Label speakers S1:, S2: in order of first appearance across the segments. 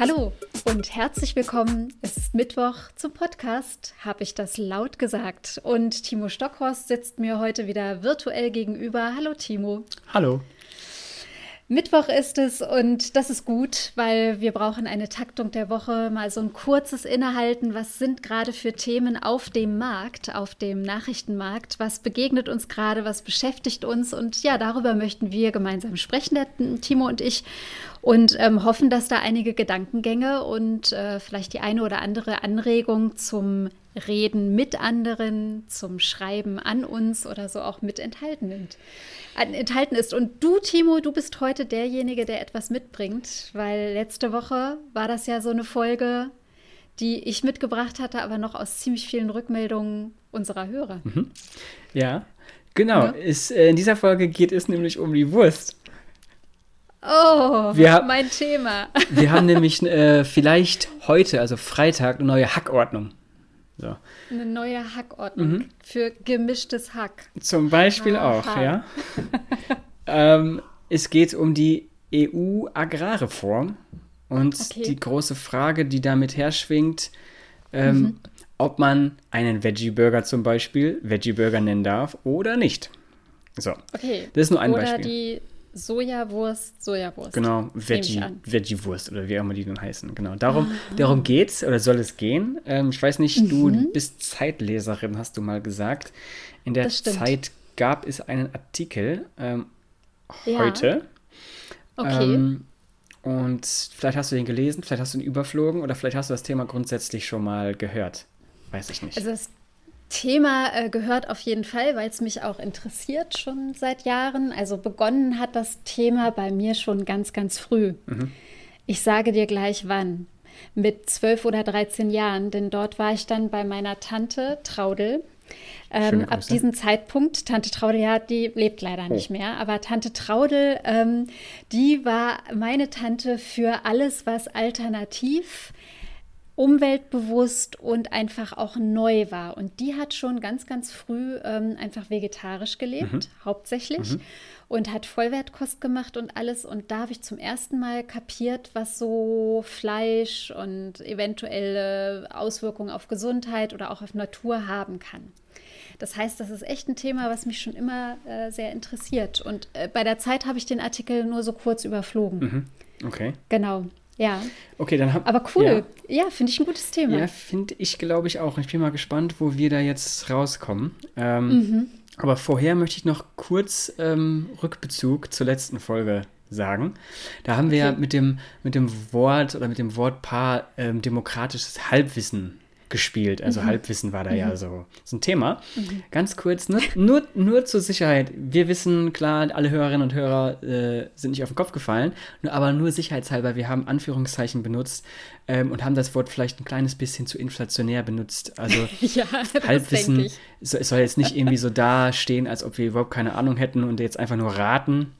S1: Hallo und herzlich willkommen. Es ist Mittwoch zum Podcast, habe ich das laut gesagt. Und Timo Stockhorst sitzt mir heute wieder virtuell gegenüber. Hallo Timo.
S2: Hallo.
S1: Mittwoch ist es und das ist gut, weil wir brauchen eine Taktung der Woche, mal so ein kurzes Innehalten. Was sind gerade für Themen auf dem Markt, auf dem Nachrichtenmarkt? Was begegnet uns gerade? Was beschäftigt uns? Und ja, darüber möchten wir gemeinsam sprechen, der Timo und ich und ähm, hoffen, dass da einige Gedankengänge und äh, vielleicht die eine oder andere Anregung zum Reden mit anderen, zum Schreiben an uns oder so auch mit enthalten, enthalten ist. Und du, Timo, du bist heute derjenige, der etwas mitbringt, weil letzte Woche war das ja so eine Folge, die ich mitgebracht hatte, aber noch aus ziemlich vielen Rückmeldungen unserer Hörer.
S2: Mhm. Ja, genau. Ja. Ist, äh, in dieser Folge geht es nämlich um die Wurst.
S1: Oh, wir, mein Thema.
S2: Wir haben nämlich äh, vielleicht heute, also Freitag, eine neue Hackordnung.
S1: So. Eine neue Hackordnung mhm. für gemischtes Hack.
S2: Zum Beispiel Aha. auch, ja. ähm, es geht um die EU-Agrarreform und okay. die große Frage, die damit herschwingt, ähm, mhm. ob man einen Veggie-Burger zum Beispiel Veggie-Burger nennen darf oder nicht. So. Okay. Das ist nur ein
S1: oder
S2: Beispiel.
S1: Die Sojawurst, Sojawurst.
S2: Genau, Veggie, Veggie-Wurst oder wie auch immer die dann heißen. Genau, darum, ah. darum geht's oder soll es gehen. Ähm, ich weiß nicht, mhm. du bist Zeitleserin, hast du mal gesagt. In der Zeit gab es einen Artikel ähm, heute. Ja. Okay. Ähm, und vielleicht hast du den gelesen, vielleicht hast du ihn überflogen oder vielleicht hast du das Thema grundsätzlich schon mal gehört. Weiß ich nicht.
S1: Also das Thema äh, gehört auf jeden Fall, weil es mich auch interessiert schon seit Jahren. Also begonnen hat das Thema bei mir schon ganz, ganz früh. Mhm. Ich sage dir gleich wann. Mit zwölf oder dreizehn Jahren, denn dort war ich dann bei meiner Tante Traudel. Ähm, ab diesem Zeitpunkt, Tante Traudel, ja, die lebt leider oh. nicht mehr, aber Tante Traudel, ähm, die war meine Tante für alles, was alternativ umweltbewusst und einfach auch neu war. Und die hat schon ganz, ganz früh ähm, einfach vegetarisch gelebt, mhm. hauptsächlich. Mhm. Und hat Vollwertkost gemacht und alles. Und da habe ich zum ersten Mal kapiert, was so Fleisch und eventuelle Auswirkungen auf Gesundheit oder auch auf Natur haben kann. Das heißt, das ist echt ein Thema, was mich schon immer äh, sehr interessiert. Und äh, bei der Zeit habe ich den Artikel nur so kurz überflogen.
S2: Mhm. Okay.
S1: Genau. Ja.
S2: Okay, dann hab,
S1: Aber cool. Ja, ja finde ich ein gutes Thema.
S2: Ja, finde ich, glaube ich, auch. Ich bin mal gespannt, wo wir da jetzt rauskommen. Ähm, mhm. Aber vorher möchte ich noch kurz ähm, Rückbezug zur letzten Folge sagen. Da haben wir okay. ja mit dem, mit dem Wort oder mit dem Wortpaar ähm, demokratisches Halbwissen gespielt. Also mhm. Halbwissen war da mhm. ja so, so ein Thema. Mhm. Ganz kurz, nur, nur, nur zur Sicherheit. Wir wissen, klar, alle Hörerinnen und Hörer äh, sind nicht auf den Kopf gefallen, aber nur sicherheitshalber, wir haben Anführungszeichen benutzt ähm, und haben das Wort vielleicht ein kleines bisschen zu inflationär benutzt. Also ja, Halbwissen so, soll jetzt nicht irgendwie so dastehen, als ob wir überhaupt keine Ahnung hätten und jetzt einfach nur raten.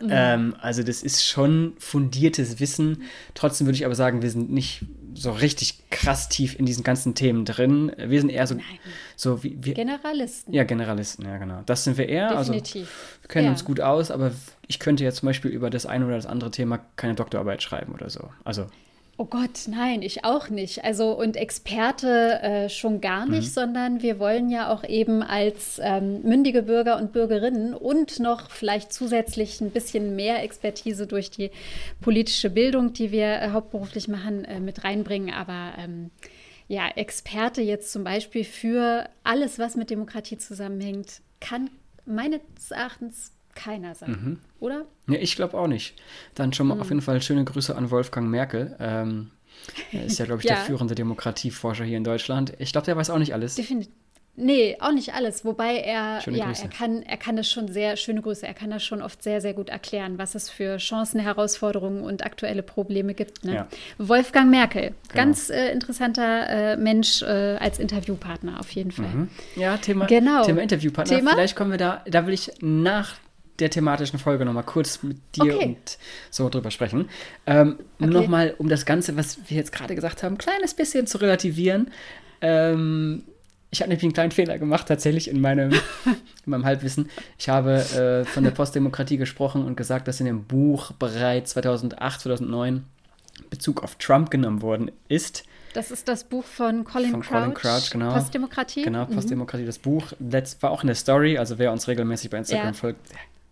S2: Mhm. Ähm, also das ist schon fundiertes Wissen. Trotzdem würde ich aber sagen, wir sind nicht so richtig krass tief in diesen ganzen Themen drin. Wir sind eher so, so wie wir,
S1: Generalisten.
S2: Ja, Generalisten, ja genau. Das sind wir eher. Also Definitiv. Also wir kennen ja. uns gut aus, aber ich könnte jetzt zum Beispiel über das eine oder das andere Thema keine Doktorarbeit schreiben oder so. Also
S1: Oh Gott, nein, ich auch nicht. Also und Experte äh, schon gar nicht, mhm. sondern wir wollen ja auch eben als ähm, mündige Bürger und Bürgerinnen und noch vielleicht zusätzlich ein bisschen mehr Expertise durch die politische Bildung, die wir äh, hauptberuflich machen, äh, mit reinbringen. Aber ähm, ja, Experte jetzt zum Beispiel für alles, was mit Demokratie zusammenhängt, kann meines Erachtens keiner sein, mhm. oder?
S2: Ja, ich glaube auch nicht. Dann schon mal mhm. auf jeden Fall schöne Grüße an Wolfgang Merkel. Ähm, er ist ja, glaube ich, ja. der führende Demokratieforscher hier in Deutschland. Ich glaube, der weiß auch nicht alles.
S1: Definitiv. Nee, auch nicht alles. Wobei er, schöne ja, er kann, er kann das schon sehr, schöne Grüße, er kann das schon oft sehr, sehr gut erklären, was es für Chancen, Herausforderungen und aktuelle Probleme gibt. Ne? Ja. Wolfgang Merkel, genau. ganz äh, interessanter äh, Mensch äh, als Interviewpartner auf jeden Fall. Mhm.
S2: Ja, Thema, genau. Thema Interviewpartner. Thema? Vielleicht kommen wir da, da will ich nach der thematischen Folge nochmal kurz mit dir okay. und so drüber sprechen. Ähm, okay. Nur nochmal, um das Ganze, was wir jetzt gerade gesagt haben, ein kleines bisschen zu relativieren. Ähm, ich habe nämlich einen kleinen Fehler gemacht, tatsächlich in meinem, in meinem Halbwissen. Ich habe äh, von der Postdemokratie gesprochen und gesagt, dass in dem Buch bereits 2008, 2009 Bezug auf Trump genommen worden ist.
S1: Das ist das Buch von Colin, von Crouch, Colin Crouch.
S2: genau.
S1: Postdemokratie.
S2: Genau, mhm. Postdemokratie. Mhm. Das Buch das war auch in der Story, also wer uns regelmäßig bei Instagram ja. folgt,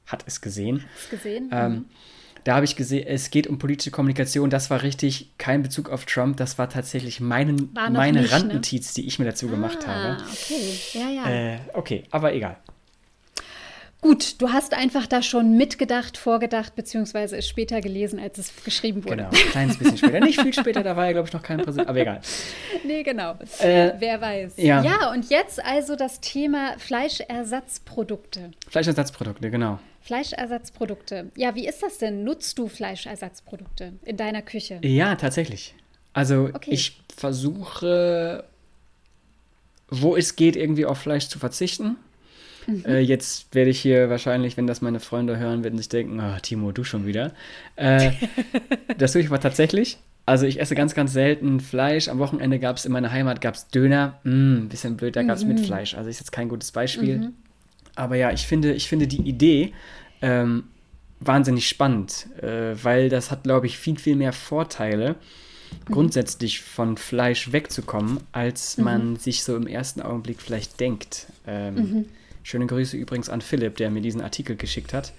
S2: hat es gesehen. Hat
S1: es gesehen.
S2: Ähm, mhm. Da habe ich gesehen, es geht um politische Kommunikation. Das war richtig kein Bezug auf Trump. Das war tatsächlich meinen, war meine nicht, ne? Randnotiz, ne? die ich mir dazu ah, gemacht habe.
S1: Okay, ja, ja.
S2: Äh, okay, aber egal.
S1: Gut, du hast einfach da schon mitgedacht, vorgedacht, beziehungsweise es später gelesen, als es geschrieben wurde.
S2: Genau, ein kleines bisschen später. Nicht viel später, da war ja, glaube ich, noch kein Präsident, aber egal.
S1: Nee, genau. Äh, Wer weiß. Ja. ja, und jetzt also das Thema Fleischersatzprodukte.
S2: Fleischersatzprodukte, genau.
S1: Fleischersatzprodukte. Ja, wie ist das denn? Nutzt du Fleischersatzprodukte in deiner Küche?
S2: Ja, tatsächlich. Also okay. ich versuche, wo es geht, irgendwie auf Fleisch zu verzichten. Mhm. Äh, jetzt werde ich hier wahrscheinlich, wenn das meine Freunde hören, werden sich denken, oh, Timo, du schon wieder. Äh, das tue ich aber tatsächlich. Also ich esse ganz, ganz selten Fleisch. Am Wochenende gab es in meiner Heimat gab's Döner. Mm, bisschen blöd, da gab es mhm. mit Fleisch. Also ist jetzt kein gutes Beispiel. Mhm. Aber ja, ich finde, ich finde die Idee ähm, wahnsinnig spannend, äh, weil das hat, glaube ich, viel, viel mehr Vorteile, mhm. grundsätzlich von Fleisch wegzukommen, als mhm. man sich so im ersten Augenblick vielleicht denkt. Ähm, mhm. Schöne Grüße übrigens an Philipp, der mir diesen Artikel geschickt hat.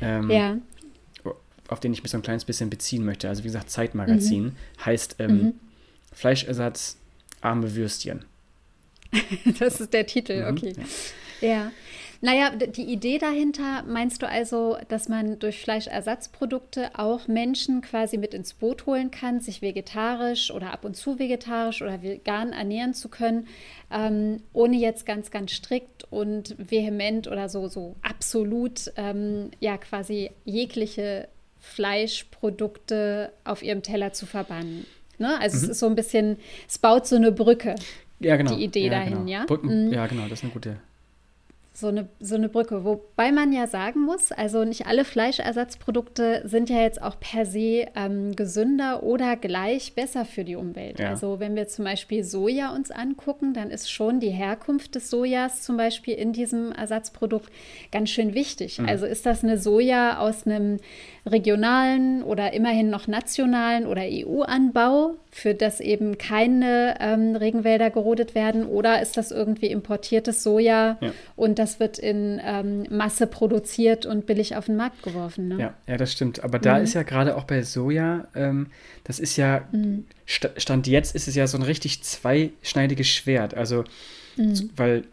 S2: Ähm, ja. Auf den ich mich so ein kleines bisschen beziehen möchte. Also wie gesagt, Zeitmagazin mhm. heißt ähm, mhm. Fleischersatz arme Würstchen.
S1: das ist der Titel, mhm. okay. Ja. ja. Naja, die Idee dahinter meinst du also, dass man durch Fleischersatzprodukte auch Menschen quasi mit ins Boot holen kann, sich vegetarisch oder ab und zu vegetarisch oder vegan ernähren zu können, ähm, ohne jetzt ganz, ganz strikt und vehement oder so, so absolut ähm, ja quasi jegliche Fleischprodukte auf ihrem Teller zu verbannen. Ne? Also mhm. es ist so ein bisschen, es baut so eine Brücke.
S2: Ja, genau.
S1: Die Idee
S2: ja,
S1: dahin,
S2: genau.
S1: ja?
S2: Brücken, mhm. Ja, genau, das ist eine gute
S1: so eine, so eine Brücke. Wobei man ja sagen muss, also nicht alle Fleischersatzprodukte sind ja jetzt auch per se ähm, gesünder oder gleich besser für die Umwelt. Ja. Also wenn wir zum Beispiel Soja uns angucken, dann ist schon die Herkunft des Sojas zum Beispiel in diesem Ersatzprodukt ganz schön wichtig. Mhm. Also ist das eine Soja aus einem regionalen oder immerhin noch nationalen oder EU-Anbau, für das eben keine ähm, Regenwälder gerodet werden? Oder ist das irgendwie importiertes Soja ja. und das wird in ähm, Masse produziert und billig auf den Markt geworfen? Ne?
S2: Ja, ja, das stimmt. Aber da mhm. ist ja gerade auch bei Soja, ähm, das ist ja, mhm. Stand jetzt ist es ja so ein richtig zweischneidiges Schwert. Also, mhm. weil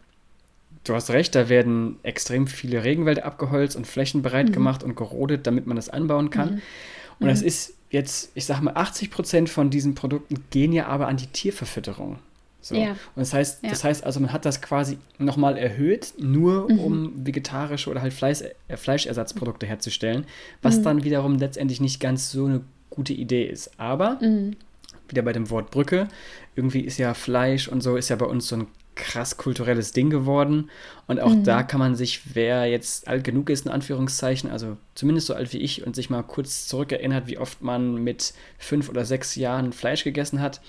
S2: du hast recht, da werden extrem viele Regenwälder abgeholzt und Flächen bereit mhm. gemacht und gerodet, damit man das anbauen kann. Mhm. Und das mhm. ist jetzt, ich sag mal, 80 Prozent von diesen Produkten gehen ja aber an die Tierverfütterung. So. Ja. Und das heißt, ja. das heißt also, man hat das quasi nochmal erhöht, nur mhm. um vegetarische oder halt Fleisch, äh, Fleischersatzprodukte herzustellen, was mhm. dann wiederum letztendlich nicht ganz so eine gute Idee ist. Aber mhm. wieder bei dem Wort Brücke, irgendwie ist ja Fleisch und so ist ja bei uns so ein krass kulturelles Ding geworden. Und auch mhm. da kann man sich, wer jetzt alt genug ist, in Anführungszeichen, also zumindest so alt wie ich, und sich mal kurz zurückerinnert, wie oft man mit fünf oder sechs Jahren Fleisch gegessen hat,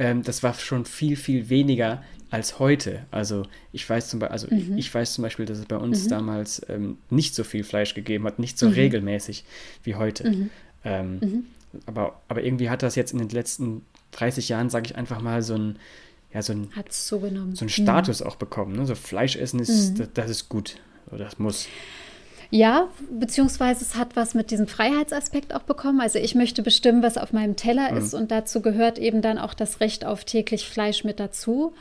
S2: ähm, das war schon viel, viel weniger als heute. Also ich weiß zum Beispiel, also mhm. ich weiß zum Beispiel, dass es bei uns mhm. damals ähm, nicht so viel Fleisch gegeben hat, nicht so mhm. regelmäßig wie heute. Mhm. Ähm, mhm. aber, aber irgendwie hat das jetzt in den letzten 30 Jahren, sage ich einfach mal, so ein ja, so ein, so einen mhm. Status mhm. auch bekommen. Ne? So Fleischessen ist, mhm. das, das, ist gut. Das muss.
S1: Ja, beziehungsweise es hat was mit diesem Freiheitsaspekt auch bekommen. Also ich möchte bestimmen, was auf meinem Teller mhm. ist und dazu gehört eben dann auch das Recht auf täglich Fleisch mit dazu.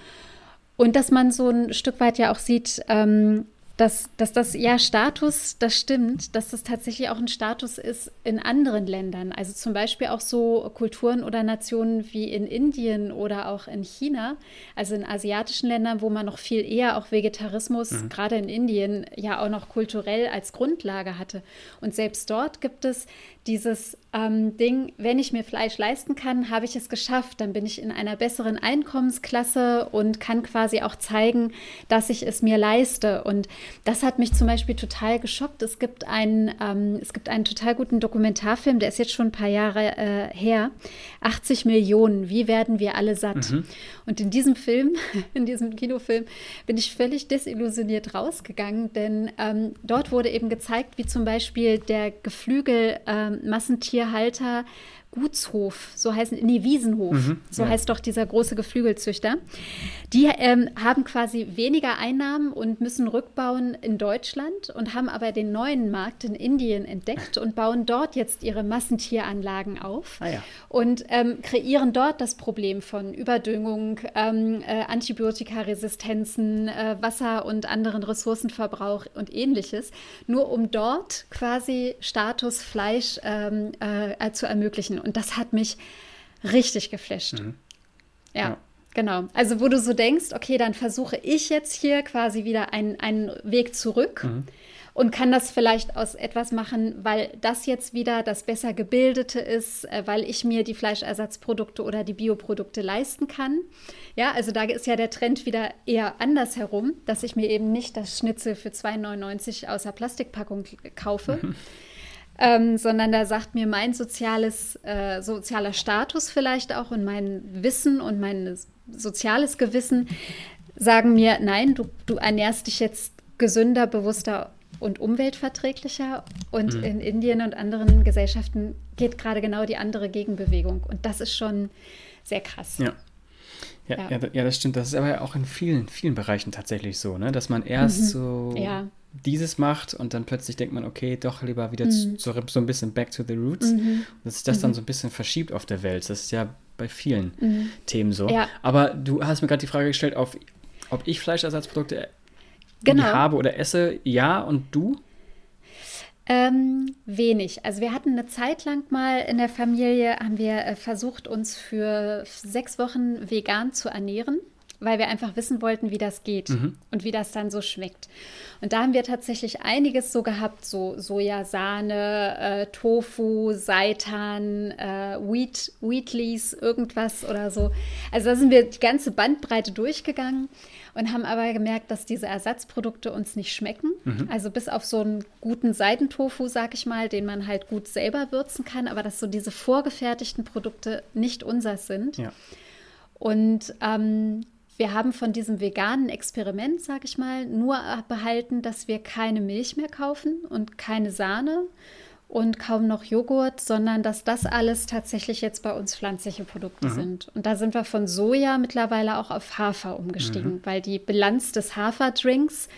S1: Und dass man so ein Stück weit ja auch sieht, ähm, dass, dass das ja Status, das stimmt, dass das tatsächlich auch ein Status ist in anderen Ländern. Also zum Beispiel auch so Kulturen oder Nationen wie in Indien oder auch in China, also in asiatischen Ländern, wo man noch viel eher auch Vegetarismus, mhm. gerade in Indien, ja auch noch kulturell als Grundlage hatte. Und selbst dort gibt es dieses ähm, Ding, wenn ich mir Fleisch leisten kann, habe ich es geschafft, dann bin ich in einer besseren Einkommensklasse und kann quasi auch zeigen, dass ich es mir leiste. Und das hat mich zum Beispiel total geschockt. Es gibt einen, ähm, es gibt einen total guten Dokumentarfilm, der ist jetzt schon ein paar Jahre äh, her. 80 Millionen, wie werden wir alle satt? Mhm. Und in diesem Film, in diesem Kinofilm, bin ich völlig desillusioniert rausgegangen, denn ähm, dort wurde eben gezeigt, wie zum Beispiel der Geflügel ähm, Massentierhalter Gutshof, so heißen, nee, Wiesenhof, mhm, so ja. heißt doch dieser große Geflügelzüchter. Die ähm, haben quasi weniger Einnahmen und müssen rückbauen in Deutschland und haben aber den neuen Markt in Indien entdeckt und bauen dort jetzt ihre Massentieranlagen auf ah, ja. und ähm, kreieren dort das Problem von Überdüngung, ähm, äh, Antibiotikaresistenzen, äh, Wasser und anderen Ressourcenverbrauch und ähnliches, nur um dort quasi Status Fleisch ähm, äh, zu ermöglichen. Und das hat mich richtig geflasht. Mhm. ja. ja. Genau. Also, wo du so denkst, okay, dann versuche ich jetzt hier quasi wieder einen, einen Weg zurück mhm. und kann das vielleicht aus etwas machen, weil das jetzt wieder das besser gebildete ist, äh, weil ich mir die Fleischersatzprodukte oder die Bioprodukte leisten kann. Ja, also da ist ja der Trend wieder eher andersherum, dass ich mir eben nicht das Schnitzel für 2,99 aus der Plastikpackung kaufe. Mhm ähm, sondern da sagt mir mein soziales, äh, sozialer Status vielleicht auch und mein Wissen und mein soziales Gewissen sagen mir, nein, du, du ernährst dich jetzt gesünder, bewusster und umweltverträglicher. Und mhm. in Indien und anderen Gesellschaften geht gerade genau die andere Gegenbewegung. Und das ist schon sehr krass.
S2: Ja. Ja, ja. ja, das stimmt. Das ist aber auch in vielen, vielen Bereichen tatsächlich so, ne? dass man erst mhm. so ja dieses macht und dann plötzlich denkt man, okay, doch lieber wieder mhm. zu, so ein bisschen back to the roots. Mhm. Dass sich das mhm. dann so ein bisschen verschiebt auf der Welt. Das ist ja bei vielen mhm. Themen so. Ja. Aber du hast mir gerade die Frage gestellt, auf, ob ich Fleischersatzprodukte genau. habe oder esse. Ja, und du?
S1: Ähm, wenig. Also wir hatten eine Zeit lang mal in der Familie, haben wir äh, versucht, uns für sechs Wochen vegan zu ernähren weil wir einfach wissen wollten, wie das geht mhm. und wie das dann so schmeckt. Und da haben wir tatsächlich einiges so gehabt, so Sojasahne, äh, Tofu, Seitan, äh, Wheat, Wheatleys, irgendwas oder so. Also da sind wir die ganze Bandbreite durchgegangen und haben aber gemerkt, dass diese Ersatzprodukte uns nicht schmecken. Mhm. Also bis auf so einen guten Seidentofu, sag ich mal, den man halt gut selber würzen kann, aber dass so diese vorgefertigten Produkte nicht unsers sind. Ja. Und ähm, wir haben von diesem veganen Experiment, sage ich mal, nur behalten, dass wir keine Milch mehr kaufen und keine Sahne und kaum noch Joghurt, sondern dass das alles tatsächlich jetzt bei uns pflanzliche Produkte mhm. sind. Und da sind wir von Soja mittlerweile auch auf Hafer umgestiegen, mhm. weil die Bilanz des Haferdrinks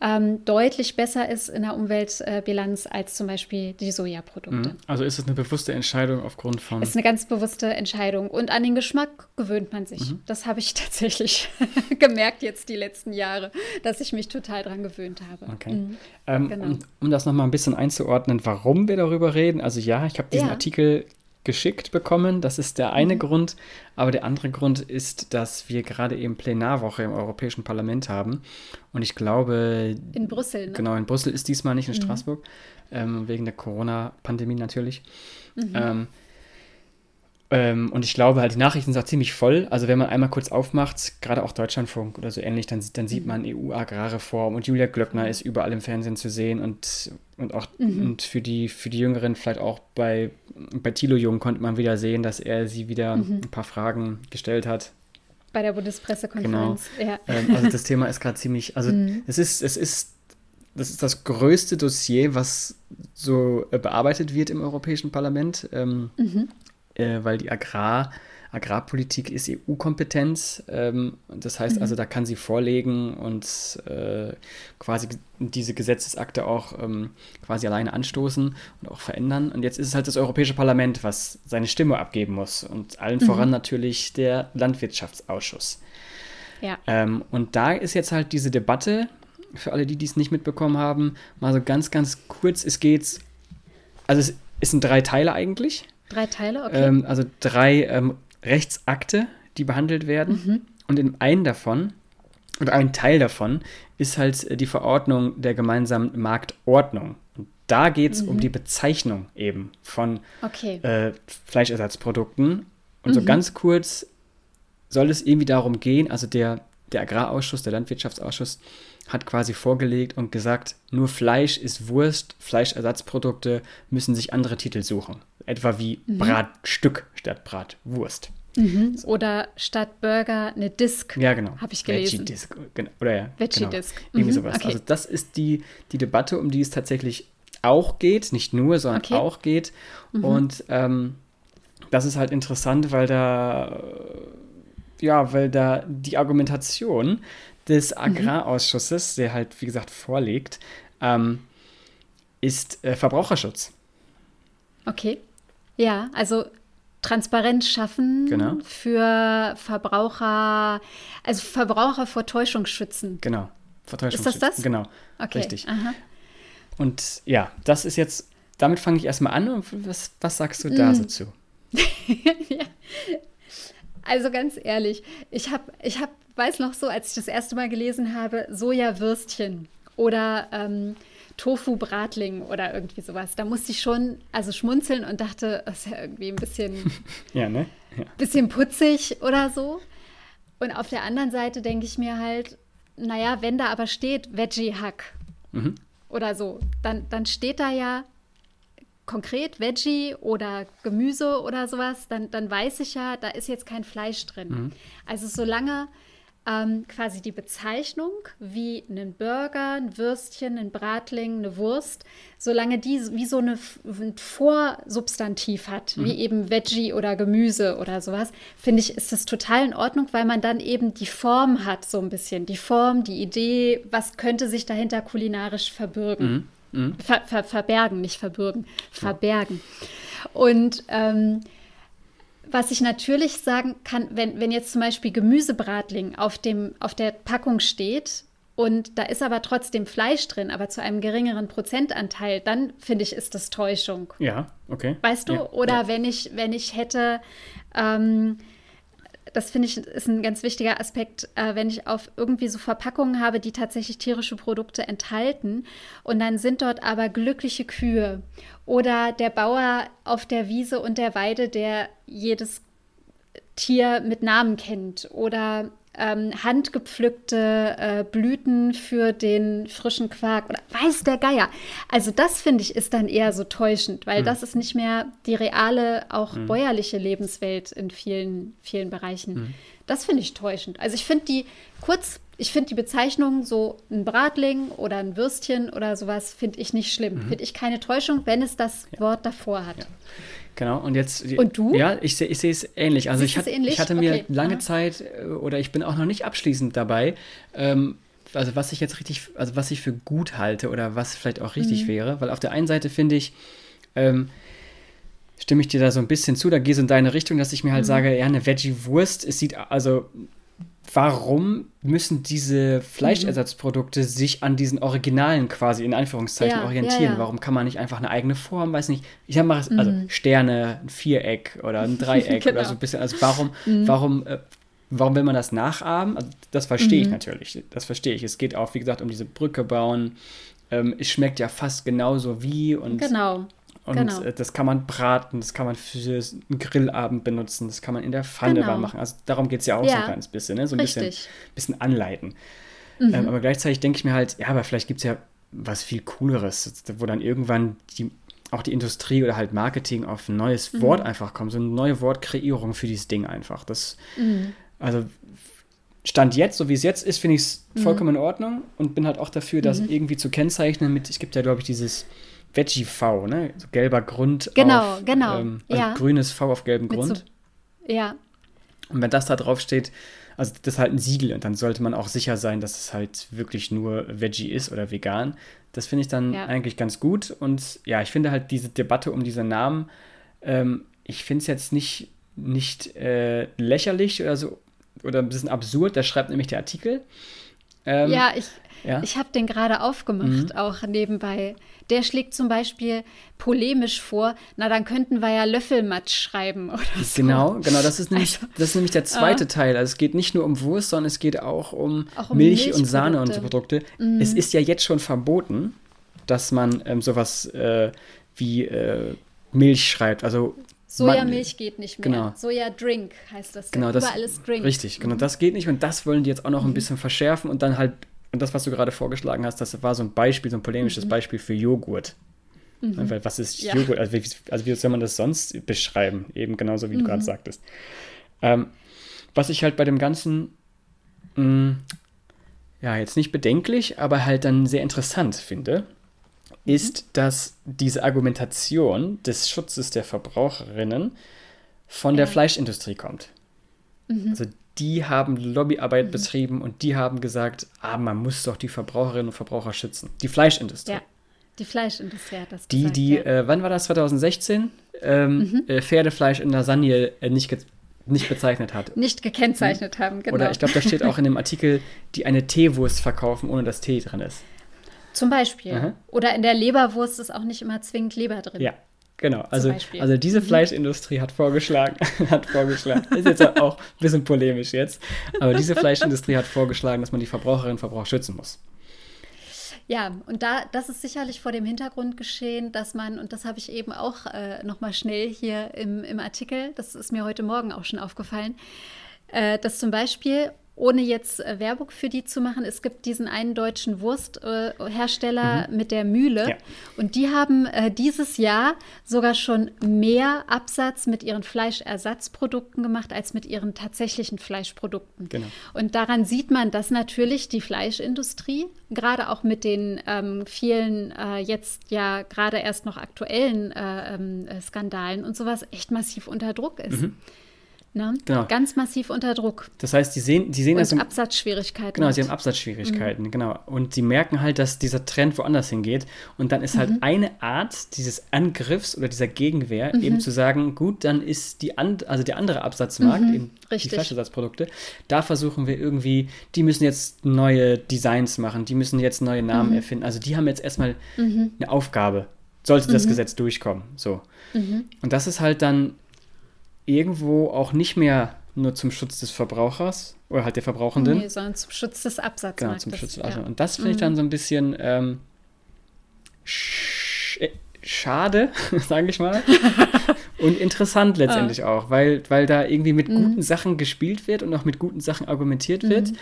S1: ähm, deutlich besser ist in der Umweltbilanz als zum Beispiel die Sojaprodukte. Mhm.
S2: Also ist es eine bewusste Entscheidung aufgrund von.
S1: Ist eine ganz bewusste Entscheidung. Und an den Geschmack gewöhnt man sich. Mhm. Das habe ich tatsächlich gemerkt jetzt die letzten Jahre, dass ich mich total dran gewöhnt habe.
S2: Okay. Mhm. Ähm, genau. um, um, das nochmal ein bisschen einzuordnen, warum wir darüber reden. Also ja, ich habe diesen ja. Artikel geschickt bekommen. Das ist der eine mhm. Grund. Aber der andere Grund ist, dass wir gerade eben Plenarwoche im Europäischen Parlament haben. Und ich glaube.
S1: In Brüssel, ne?
S2: Genau, in Brüssel ist diesmal nicht in mhm. Straßburg. Ähm, wegen der Corona-Pandemie natürlich. Mhm. Ähm, ähm, und ich glaube halt, die Nachrichten sind auch ziemlich voll. Also wenn man einmal kurz aufmacht, gerade auch Deutschlandfunk oder so ähnlich, dann, dann sieht man EU-Agrarreform und Julia Glöckner ist überall im Fernsehen zu sehen und, und auch mhm. und für die für die Jüngeren vielleicht auch bei, bei Thilo Jung konnte man wieder sehen, dass er sie wieder mhm. ein paar Fragen gestellt hat.
S1: Bei der Bundespressekonferenz.
S2: Genau. Ja. Ähm, also das Thema ist gerade ziemlich, also mhm. es ist, es ist das ist das größte Dossier, was so äh, bearbeitet wird im Europäischen Parlament. Ähm, mhm äh, weil die Agrar, Agrarpolitik ist EU-Kompetenz. Ähm, das heißt mhm. also, da kann sie vorlegen und äh, quasi diese Gesetzesakte auch ähm, quasi alleine anstoßen und auch verändern. Und jetzt ist es halt das Europäische Parlament, was seine Stimme abgeben muss. Und allen mhm. voran natürlich der Landwirtschaftsausschuss. Ja. Ähm, und da ist jetzt halt diese Debatte, für alle, die dies nicht mitbekommen haben, mal so ganz, ganz kurz. Es geht, also es sind drei Teile eigentlich.
S1: Drei Teile, okay.
S2: Ähm, also drei ähm, Rechtsakte, die behandelt werden. Mhm. Und in einem davon, oder ein Teil davon, ist halt äh, die Verordnung der gemeinsamen Marktordnung. Und da geht es mhm. um die Bezeichnung eben von okay. äh, Fleischersatzprodukten. Und mhm. so ganz kurz soll es irgendwie darum gehen, also der, der Agrarausschuss, der Landwirtschaftsausschuss, hat quasi vorgelegt und gesagt, nur Fleisch ist Wurst, Fleischersatzprodukte müssen sich andere Titel suchen. Etwa wie mhm. Bratstück statt Bratwurst.
S1: Mhm. So. Oder statt Burger eine Disc.
S2: Ja, genau.
S1: Habe ich gelesen.
S2: Veggie Disc. Genau. Oder ja.
S1: Veggie genau. Disc.
S2: Irgendwie mhm. sowas. Okay. Also, das ist die, die Debatte, um die es tatsächlich auch geht. Nicht nur, sondern okay. auch geht. Mhm. Und ähm, das ist halt interessant, weil da, ja, weil da die Argumentation des mhm. Agrarausschusses, der halt, wie gesagt, vorlegt, ähm, ist äh, Verbraucherschutz.
S1: Okay. Ja, also Transparenz schaffen genau. für Verbraucher, also Verbraucher vor Täuschung schützen.
S2: Genau.
S1: Vor Täuschung ist das das?
S2: Genau. Okay. Richtig. Aha. Und ja, das ist jetzt, damit fange ich erstmal an und was, was sagst du da mm. so zu?
S1: ja. Also ganz ehrlich, ich habe, ich hab, weiß noch so, als ich das erste Mal gelesen habe, Sojawürstchen oder ähm, Tofu-Bratling oder irgendwie sowas. Da musste ich schon also schmunzeln und dachte, das ist ja irgendwie ein bisschen,
S2: ja, ne?
S1: ja. bisschen putzig oder so. Und auf der anderen Seite denke ich mir halt, naja, wenn da aber steht Veggie-Hack mhm. oder so, dann, dann steht da ja konkret Veggie oder Gemüse oder sowas, dann, dann weiß ich ja, da ist jetzt kein Fleisch drin. Mhm. Also solange ähm, quasi die Bezeichnung wie einen Burger, ein Würstchen, ein Bratling, eine Wurst, solange die wie so eine, ein Vorsubstantiv hat, mhm. wie eben Veggie oder Gemüse oder sowas, finde ich, ist das total in Ordnung, weil man dann eben die Form hat, so ein bisschen. Die Form, die Idee, was könnte sich dahinter kulinarisch verbürgen. Mhm. Mhm. Ver, ver, verbergen, nicht verbürgen, verbergen. Und ähm, was ich natürlich sagen kann, wenn, wenn jetzt zum Beispiel Gemüsebratling auf, dem, auf der Packung steht und da ist aber trotzdem Fleisch drin, aber zu einem geringeren Prozentanteil, dann finde ich, ist das Täuschung.
S2: Ja, okay.
S1: Weißt du?
S2: Ja,
S1: Oder
S2: ja.
S1: wenn ich, wenn ich hätte, ähm, das finde ich ist ein ganz wichtiger Aspekt, äh, wenn ich auf irgendwie so Verpackungen habe, die tatsächlich tierische Produkte enthalten und dann sind dort aber glückliche Kühe oder der Bauer auf der Wiese und der Weide, der jedes Tier mit Namen kennt oder ähm, handgepflückte äh, Blüten für den frischen Quark oder weiß der Geier. Also das finde ich ist dann eher so täuschend, weil mhm. das ist nicht mehr die reale, auch mhm. bäuerliche Lebenswelt in vielen, vielen Bereichen. Mhm. Das finde ich täuschend. Also ich finde die kurz, ich finde die Bezeichnung so ein Bratling oder ein Würstchen oder sowas finde ich nicht schlimm. Mhm. Finde ich keine Täuschung, wenn es das ja. Wort davor hat. Ja.
S2: Genau, und jetzt.
S1: Und du?
S2: Ja, ich, ich sehe es ähnlich. Also, ich, hat, ähnlich? ich hatte mir okay. lange Aha. Zeit, äh, oder ich bin auch noch nicht abschließend dabei, ähm, also was ich jetzt richtig, also was ich für gut halte oder was vielleicht auch richtig mhm. wäre, weil auf der einen Seite finde ich, ähm, stimme ich dir da so ein bisschen zu, da gehst du in deine Richtung, dass ich mir halt mhm. sage, ja, eine Veggie-Wurst, es sieht, also warum müssen diese Fleischersatzprodukte sich an diesen Originalen quasi in Anführungszeichen ja, orientieren? Ja, ja. Warum kann man nicht einfach eine eigene Form, weiß nicht, ich habe mal also mhm. Sterne, ein Viereck oder ein Dreieck genau. oder so ein bisschen. Also warum, mhm. warum, äh, warum will man das nachahmen? Also das verstehe mhm. ich natürlich. Das verstehe ich. Es geht auch, wie gesagt, um diese Brücke bauen. Ähm, es schmeckt ja fast genauso wie und
S1: genau.
S2: Und genau. Äh, das kann man braten, das kann man für einen Grillabend benutzen, das kann man in der Pfanne genau. machen. Also darum geht es ja auch ja. so ein kleines bisschen, ne? so ein bisschen, bisschen anleiten. Mhm. Ähm, aber gleichzeitig denke ich mir halt, ja, aber vielleicht gibt es ja was viel Cooleres, wo dann irgendwann die, auch die Industrie oder halt Marketing auf ein neues mhm. Wort einfach kommt, so eine neue Wortkreierung für dieses Ding einfach. Das, mhm. also Stand jetzt, so wie es jetzt ist, finde ich es mhm. vollkommen in Ordnung und bin halt auch dafür, das mhm. irgendwie zu kennzeichnen mit, es gibt ja, glaube ich, dieses Veggie V, ne? So gelber Grund
S1: genau,
S2: auf
S1: genau,
S2: ähm, also
S1: ja.
S2: grünes V auf gelbem Mit Grund.
S1: So, ja.
S2: Und wenn das da drauf steht, also das ist halt ein Siegel und dann sollte man auch sicher sein, dass es halt wirklich nur Veggie ist oder vegan. Das finde ich dann ja. eigentlich ganz gut. Und ja, ich finde halt diese Debatte um diese Namen, ähm, ich finde es jetzt nicht, nicht äh, lächerlich oder so oder ein bisschen absurd. Da schreibt nämlich der Artikel.
S1: Ähm, ja, ich, ja? ich habe den gerade aufgemacht, mhm. auch nebenbei. Der schlägt zum Beispiel polemisch vor, na dann könnten wir ja Löffelmatsch schreiben oder so.
S2: Genau, genau, das ist nämlich, also, das ist nämlich der zweite äh, Teil. Also es geht nicht nur um Wurst, sondern es geht auch um, auch um Milch und Sahne und so Produkte. Mhm. Es ist ja jetzt schon verboten, dass man ähm, sowas äh, wie äh, Milch schreibt. Also
S1: Sojamilch geht nicht mehr. Genau. Sojadrink heißt das.
S2: Genau, das Überall ist Drink. Richtig, genau, mhm. das geht nicht und das wollen die jetzt auch noch ein mhm. bisschen verschärfen und dann halt und das, was du gerade vorgeschlagen hast, das war so ein Beispiel, so ein polemisches mhm. Beispiel für Joghurt. Mhm. Weil was ist ja. Joghurt? Also wie, also wie, soll man das sonst beschreiben? Eben genauso, wie mhm. du gerade sagtest. Ähm, was ich halt bei dem Ganzen, mh, mm, ja, jetzt nicht bedenklich, aber halt dann sehr interessant finde, ist, dass diese Argumentation des Schutzes der Verbraucherinnen von der Fleischindustrie kommt. Mhm. Also die haben Lobbyarbeit mhm. betrieben und die haben gesagt, ah, man muss doch die Verbraucherinnen und Verbraucher schützen. Die Fleischindustrie. Ja,
S1: die Fleischindustrie hat das
S2: Die,
S1: gesagt,
S2: die, ja. äh, wann war das, 2016? Ähm, mhm. äh, Pferdefleisch in Lasagne äh, nicht, nicht bezeichnet hat.
S1: Nicht gekennzeichnet haben, genau.
S2: Oder ich glaube, da steht auch in dem Artikel, die eine Teewurst verkaufen, ohne dass Tee drin ist.
S1: Zum Beispiel. Aha. Oder in der Leberwurst ist auch nicht immer zwingend Leber drin.
S2: Ja, Genau, also, also diese mhm. Fleischindustrie hat vorgeschlagen, hat vorgeschlagen, ist jetzt auch ein bisschen polemisch jetzt, aber diese Fleischindustrie hat vorgeschlagen, dass man die Verbraucherinnen und Verbraucher schützen muss.
S1: Ja, und da, das ist sicherlich vor dem Hintergrund geschehen, dass man, und das habe ich eben auch äh, nochmal schnell hier im, im Artikel, das ist mir heute Morgen auch schon aufgefallen, äh, dass zum Beispiel ohne jetzt äh, Werbung für die zu machen, es gibt diesen einen deutschen Wursthersteller äh, mhm. mit der Mühle. Ja. Und die haben äh, dieses Jahr sogar schon mehr Absatz mit ihren Fleischersatzprodukten gemacht als mit ihren tatsächlichen Fleischprodukten. Genau. Und daran sieht man, dass natürlich die Fleischindustrie, gerade auch mit den ähm, vielen äh, jetzt ja gerade erst noch aktuellen äh, ähm, Skandalen und sowas, echt massiv unter Druck ist. Mhm. Ne? Genau. Ganz massiv unter Druck.
S2: Das heißt, die sehen, die sehen
S1: und
S2: das.
S1: Im, Absatzschwierigkeiten.
S2: Genau, sie haben Absatzschwierigkeiten, mhm. genau. Und sie merken halt, dass dieser Trend woanders hingeht. Und dann ist halt mhm. eine Art dieses Angriffs oder dieser Gegenwehr, mhm. eben zu sagen, gut, dann ist die and, also der andere Absatzmarkt, mhm. eben Richtig. die Fleischersatzprodukte, da versuchen wir irgendwie, die müssen jetzt neue Designs machen, die müssen jetzt neue Namen mhm. erfinden. Also die haben jetzt erstmal mhm. eine Aufgabe, sollte das Gesetz durchkommen. So. Und das ist halt dann irgendwo auch nicht mehr nur zum Schutz des Verbrauchers oder halt der Verbrauchenden. Nee,
S1: sondern zum Schutz des Absatzmarktes.
S2: Genau, zum Schutz des ja. Und das finde ich dann mhm. so ein bisschen ähm, sch äh, schade, sage ich mal. und interessant letztendlich ah. auch, weil, weil da irgendwie mit mhm. guten Sachen gespielt wird und auch mit guten Sachen argumentiert mhm. wird.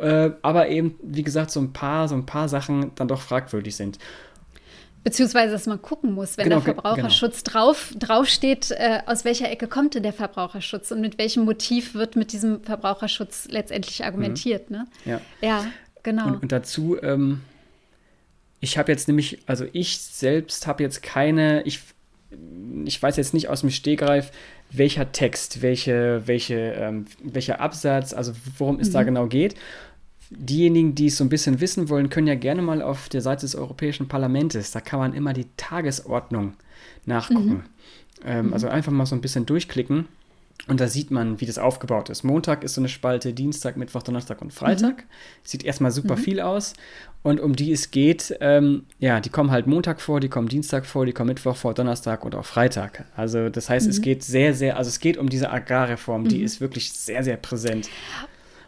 S2: Äh, aber eben, wie gesagt, so ein paar, so ein paar Sachen dann doch fragwürdig sind.
S1: Beziehungsweise, dass man gucken muss, wenn genau, der Verbraucherschutz genau. drauf, draufsteht, äh, aus welcher Ecke kommt denn der Verbraucherschutz und mit welchem Motiv wird mit diesem Verbraucherschutz letztendlich argumentiert. Mhm. Ne?
S2: Ja.
S1: ja, genau.
S2: Und, und dazu, ähm, ich habe jetzt nämlich, also ich selbst habe jetzt keine, ich, ich weiß jetzt nicht aus dem Stegreif, welcher Text, welche, welche, ähm, welcher Absatz, also worum es mhm. da genau geht diejenigen, die es so ein bisschen wissen wollen, können ja gerne mal auf der Seite des Europäischen Parlaments, da kann man immer die Tagesordnung nachgucken. Mhm. Ähm, also einfach mal so ein bisschen durchklicken und da sieht man, wie das aufgebaut ist. Montag ist so eine Spalte, Dienstag, Mittwoch, Donnerstag und Freitag. Mhm. Sieht erstmal super mhm. viel aus. Und um die es geht, ähm, ja, die kommen halt Montag vor, die kommen Dienstag vor, die kommen Mittwoch vor, Donnerstag und auch Freitag. Also das heißt, es mhm. geht sehr, sehr, also es geht um diese Agrarreform, die mhm. ist wirklich sehr, sehr präsent.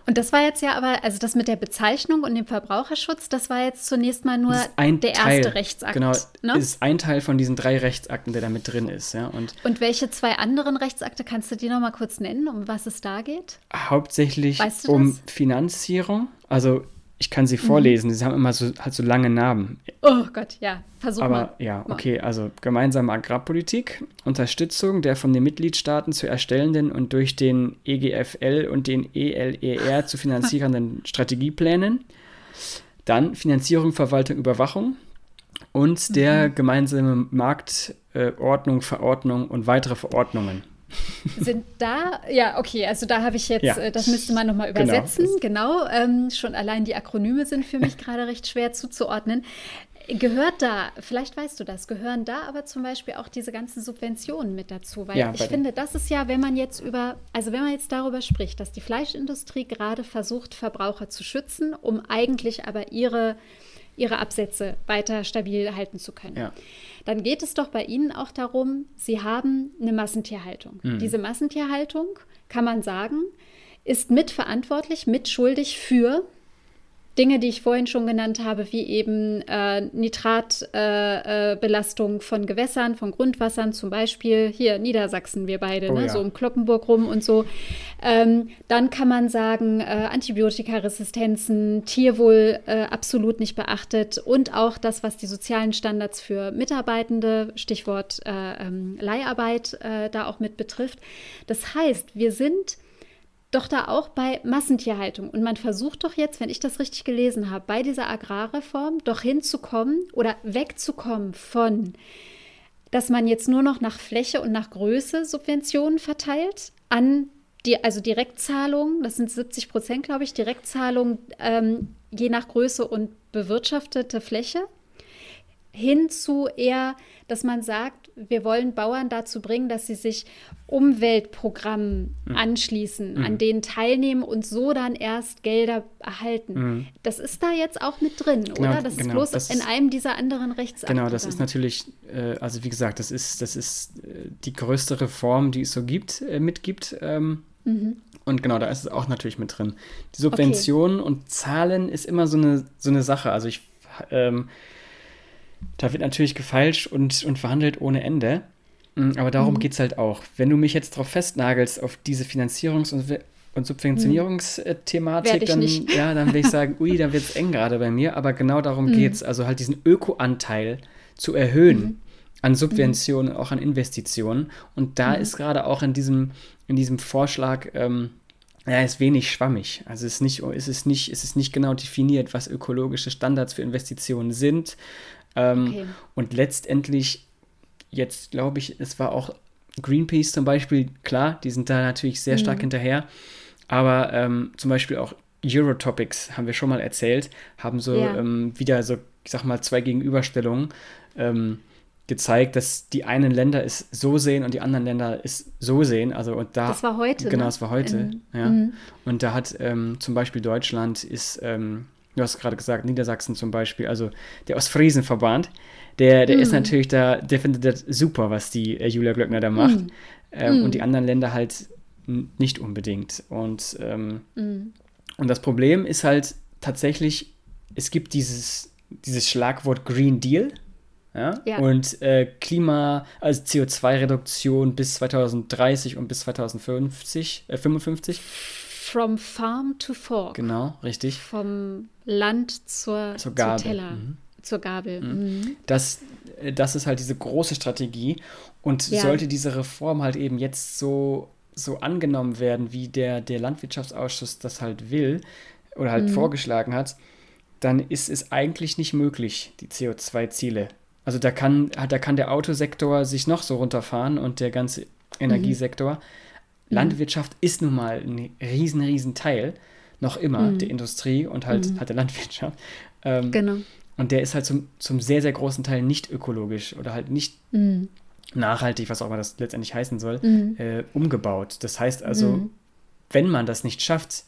S1: Und das war jetzt ja aber, also das mit der Bezeichnung und dem Verbraucherschutz, das war jetzt zunächst mal nur der Teil, erste Rechtsakt.
S2: Genau, ne? ist ein Teil von diesen drei Rechtsakten, der da mit drin ist. Ja? Und,
S1: und welche zwei anderen Rechtsakte kannst du dir noch mal kurz nennen, um was es da geht?
S2: Hauptsächlich weißt du um Finanzierung. Also ich kann sie mhm. vorlesen, sie haben immer so, halt so lange Namen.
S1: Oh Gott, ja, versuch
S2: Aber,
S1: mal.
S2: Aber ja, okay, also gemeinsame Agrarpolitik, Unterstützung der von den Mitgliedstaaten zu erstellenden und durch den EGFL und den ELER zu finanzierenden Strategieplänen. Dann Finanzierung, Verwaltung, Überwachung und der mhm. gemeinsame Marktordnung, Verordnung und weitere Verordnungen.
S1: Sind da, ja, okay, also da habe ich jetzt, ja. Äh, das müsste man nochmal genau. übersetzen, genau. genau ähm, schon allein die Akronyme sind für mich gerade recht schwer zuzuordnen. Gehört da, vielleicht weißt du das, gehören da aber zum Beispiel auch diese ganzen Subventionen mit dazu? Weil ja, ich finde, das ist ja, wenn man jetzt über, also wenn man jetzt darüber spricht, dass die Fleischindustrie gerade versucht, Verbraucher zu schützen, um eigentlich aber ihre, ihre Absätze weiter stabil halten zu können. Ja dann geht es doch bei Ihnen auch darum, Sie haben eine Massentierhaltung. Mhm. Diese Massentierhaltung, kann man sagen, ist mitverantwortlich, mitschuldig für Dinge, die ich vorhin schon genannt habe, wie eben äh, Nitratbelastung äh, äh, von Gewässern, von Grundwassern, zum Beispiel hier Niedersachsen, wir beide, oh, ne? ja. so um Kloppenburg rum und so. Ähm, dann kann man sagen, äh, Antibiotikaresistenzen, Tierwohl äh, absolut nicht beachtet und auch das, was die sozialen Standards für Mitarbeitende, Stichwort äh, ähm, Leiharbeit, da auch mit betrifft. Das heißt, wir sind doch da auch bei Massentierhaltung. Und man versucht doch jetzt, wenn ich das richtig gelesen habe, bei dieser Agrarreform doch hinzukommen oder wegzukommen von dass man jetzt nur noch nach Fläche und nach Größe Subventionen verteilt an die, also Direktzahlungen, das sind 70 Prozent, glaube ich, Direktzahlungen ähm, je nach Größe und bewirtschaftete Fläche, hin zu eher, dass man sagt, wir wollen Bauern dazu bringen, dass sie sich Umweltprogrammen mhm. anschließen, mhm. an denen teilnehmen und so dann erst Gelder erhalten. Mhm. Das ist da jetzt auch mit drin, genau, oder? Das genau, ist bloß das in einem dieser anderen Rechtsakte.
S2: Genau, das dann. ist natürlich, äh, also wie gesagt, das ist, das ist äh, die größte Reform, die es so gibt, äh, mitgibt. Ähm, mhm. Und genau, da ist es auch natürlich mit drin. Die Subventionen okay. und Zahlen ist immer so eine, so eine Sache. Also ich, ähm, da wird natürlich gefeilscht und, und verhandelt ohne Ende. Mm, aber darum mhm. geht es halt auch. Wenn du mich jetzt darauf festnagelst, auf diese Finanzierungs- und, und Subventionierungsthematik, dann, ja, dann will ich sagen, ui, da wird es eng gerade bei mir. Aber genau darum mhm. geht es. Also halt diesen Öko-Anteil zu erhöhen. Mhm an Subventionen, auch an Investitionen. Und da mhm. ist gerade auch in diesem, in diesem Vorschlag, ähm, ja, ist wenig schwammig. Also es ist, nicht, es, ist nicht, es ist nicht genau definiert, was ökologische Standards für Investitionen sind. Ähm, okay. Und letztendlich, jetzt glaube ich, es war auch Greenpeace zum Beispiel, klar, die sind da natürlich sehr stark mhm. hinterher. Aber ähm, zum Beispiel auch Eurotopics, haben wir schon mal erzählt, haben so ja. ähm, wieder so, ich sag mal, zwei Gegenüberstellungen. Ähm, gezeigt, dass die einen Länder es so sehen und die anderen Länder es so sehen. Also und da,
S1: das war heute.
S2: Genau,
S1: ne?
S2: das war heute. In, ja. Mhm. Und da hat ähm, zum Beispiel Deutschland ist, ähm, du hast gerade gesagt, Niedersachsen zum Beispiel, also der Ostfriesenverband, der, der mhm. ist natürlich da, der findet das super, was die äh, Julia Glöckner da macht. Mhm. Ähm, und die anderen Länder halt nicht unbedingt. Und, ähm, mhm. und das Problem ist halt tatsächlich, es gibt dieses, dieses Schlagwort Green Deal. Ja? ja. Und äh, Klima, also CO2-Reduktion bis 2030 und bis 2050, äh, 55.
S1: From Farm to Fork.
S2: Genau, richtig.
S1: Vom Land zur, zur, Gabel. Zur Teller. Mhm. Zur Gabel. Mhm.
S2: Mhm. Das, äh, das ist halt diese große Strategie. Und ja. sollte diese Reform halt eben jetzt so, so angenommen werden, wie der, der Landwirtschaftsausschuss das halt will oder halt mhm. vorgeschlagen hat, dann ist es eigentlich nicht möglich, die CO2-Ziele also da kann, da kann der Autosektor sich noch so runterfahren und der ganze Energiesektor. Mhm. Landwirtschaft ist nun mal ein riesen, riesen Teil, noch immer, mhm. der Industrie und halt, mhm. halt der Landwirtschaft. Ähm, genau. Und der ist halt zum, zum sehr, sehr großen Teil nicht ökologisch oder halt nicht mhm. nachhaltig, was auch immer das letztendlich heißen soll, mhm. äh, umgebaut. Das heißt also, mhm. wenn man das nicht schafft,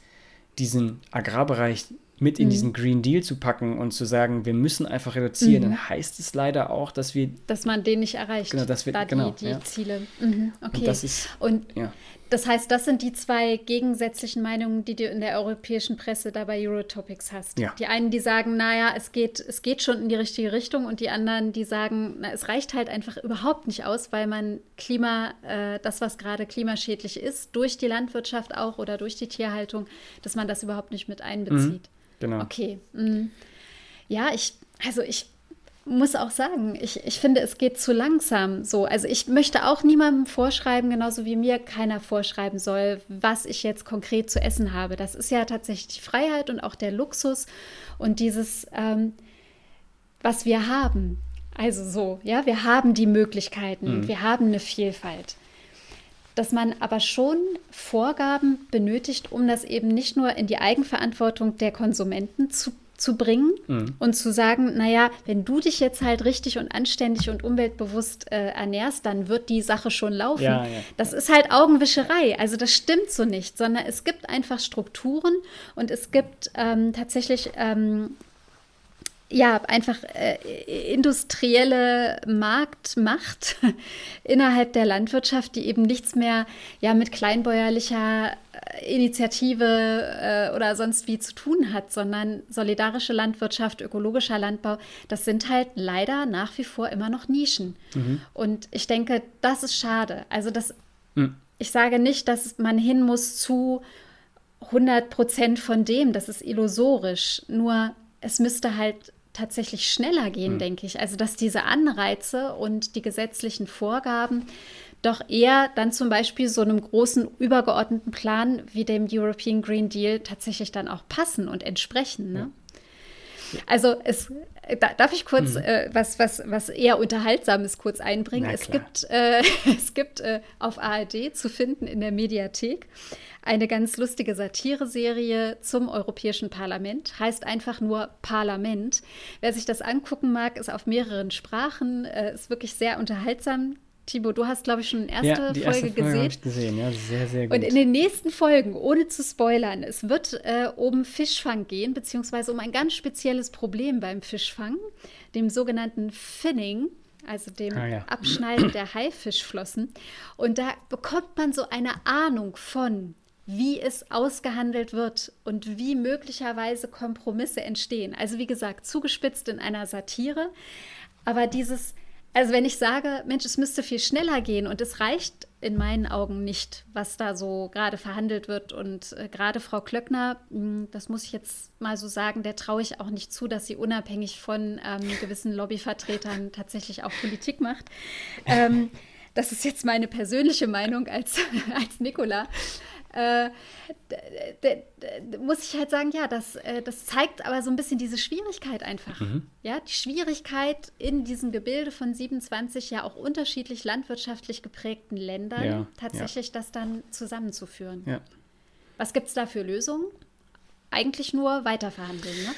S2: diesen Agrarbereich mit in mhm. diesen Green Deal zu packen und zu sagen, wir müssen einfach reduzieren, mhm. dann heißt es leider auch, dass wir.
S1: Dass man den nicht erreicht.
S2: Genau, das wird
S1: da
S2: genau,
S1: die, die ja. Ziele. Mhm. Okay.
S2: Und ist.
S1: Und ja. Das heißt, das sind die zwei gegensätzlichen Meinungen, die du in der europäischen Presse da bei Eurotopics hast. Ja. Die einen, die sagen, naja, es geht, es geht schon in die richtige Richtung und die anderen, die sagen, na, es reicht halt einfach überhaupt nicht aus, weil man Klima, äh, das, was gerade klimaschädlich ist, durch die Landwirtschaft auch oder durch die Tierhaltung, dass man das überhaupt nicht mit einbezieht. Mhm.
S2: Genau.
S1: Okay. Mhm. Ja, ich, also ich muss auch sagen, ich, ich finde, es geht zu langsam so. Also ich möchte auch niemandem vorschreiben, genauso wie mir keiner vorschreiben soll, was ich jetzt konkret zu essen habe. Das ist ja tatsächlich die Freiheit und auch der Luxus und dieses, ähm, was wir haben. Also so, ja, wir haben die Möglichkeiten, mhm. wir haben eine Vielfalt dass man aber schon Vorgaben benötigt, um das eben nicht nur in die Eigenverantwortung der Konsumenten zu, zu bringen mhm. und zu sagen, naja, wenn du dich jetzt halt richtig und anständig und umweltbewusst äh, ernährst, dann wird die Sache schon laufen. Ja, ja. Das ist halt Augenwischerei. Also das stimmt so nicht, sondern es gibt einfach Strukturen und es gibt ähm, tatsächlich ähm, ja, einfach äh, industrielle Marktmacht innerhalb der Landwirtschaft, die eben nichts mehr ja, mit kleinbäuerlicher äh, Initiative äh, oder sonst wie zu tun hat, sondern solidarische Landwirtschaft, ökologischer Landbau, das sind halt leider nach wie vor immer noch Nischen. Mhm. Und ich denke, das ist schade. Also das, mhm. ich sage nicht, dass man hin muss zu 100 Prozent von dem, das ist illusorisch, nur es müsste halt tatsächlich schneller gehen, mhm. denke ich. Also dass diese Anreize und die gesetzlichen Vorgaben doch eher dann zum Beispiel so einem großen übergeordneten Plan wie dem European Green Deal tatsächlich dann auch passen und entsprechen. Ne? Also es, da, darf ich kurz hm. äh, was, was, was eher Unterhaltsames kurz einbringen? Es gibt, äh, es gibt äh, auf ARD zu finden in der Mediathek eine ganz lustige Satireserie zum Europäischen Parlament. Heißt einfach nur Parlament. Wer sich das angucken mag, ist auf mehreren Sprachen, äh, ist wirklich sehr unterhaltsam. Timo, du hast, glaube ich, schon eine erste
S2: ja, die
S1: Folge
S2: erste Folge
S1: gesehen.
S2: Ich gesehen. Ja, sehr, sehr gut.
S1: Und in den nächsten Folgen, ohne zu spoilern, es wird äh, um Fischfang gehen, beziehungsweise um ein ganz spezielles Problem beim Fischfang, dem sogenannten Finning, also dem ah, ja. Abschneiden der Haifischflossen. Und da bekommt man so eine Ahnung von, wie es ausgehandelt wird und wie möglicherweise Kompromisse entstehen. Also wie gesagt, zugespitzt in einer Satire. Aber dieses, also wenn ich sage, Mensch, es müsste viel schneller gehen und es reicht in meinen Augen nicht, was da so gerade verhandelt wird. Und äh, gerade Frau Klöckner, mh, hm, das muss ich jetzt mal so sagen, der traue ich auch nicht zu, dass sie unabhängig von ähm, gewissen Lobbyvertretern tatsächlich auch Politik macht. Ähm, das ist jetzt meine persönliche Meinung als, als Nikola äh, muss ich halt sagen, ja, das, äh, das zeigt aber so ein bisschen diese Schwierigkeit einfach. Mhm. Ja, die Schwierigkeit in diesem Gebilde von 27 ja auch unterschiedlich landwirtschaftlich geprägten Ländern, ja, tatsächlich ja. das dann zusammenzuführen. Ja. Was gibt es da für Lösungen? Eigentlich nur weiterverhandeln, ne?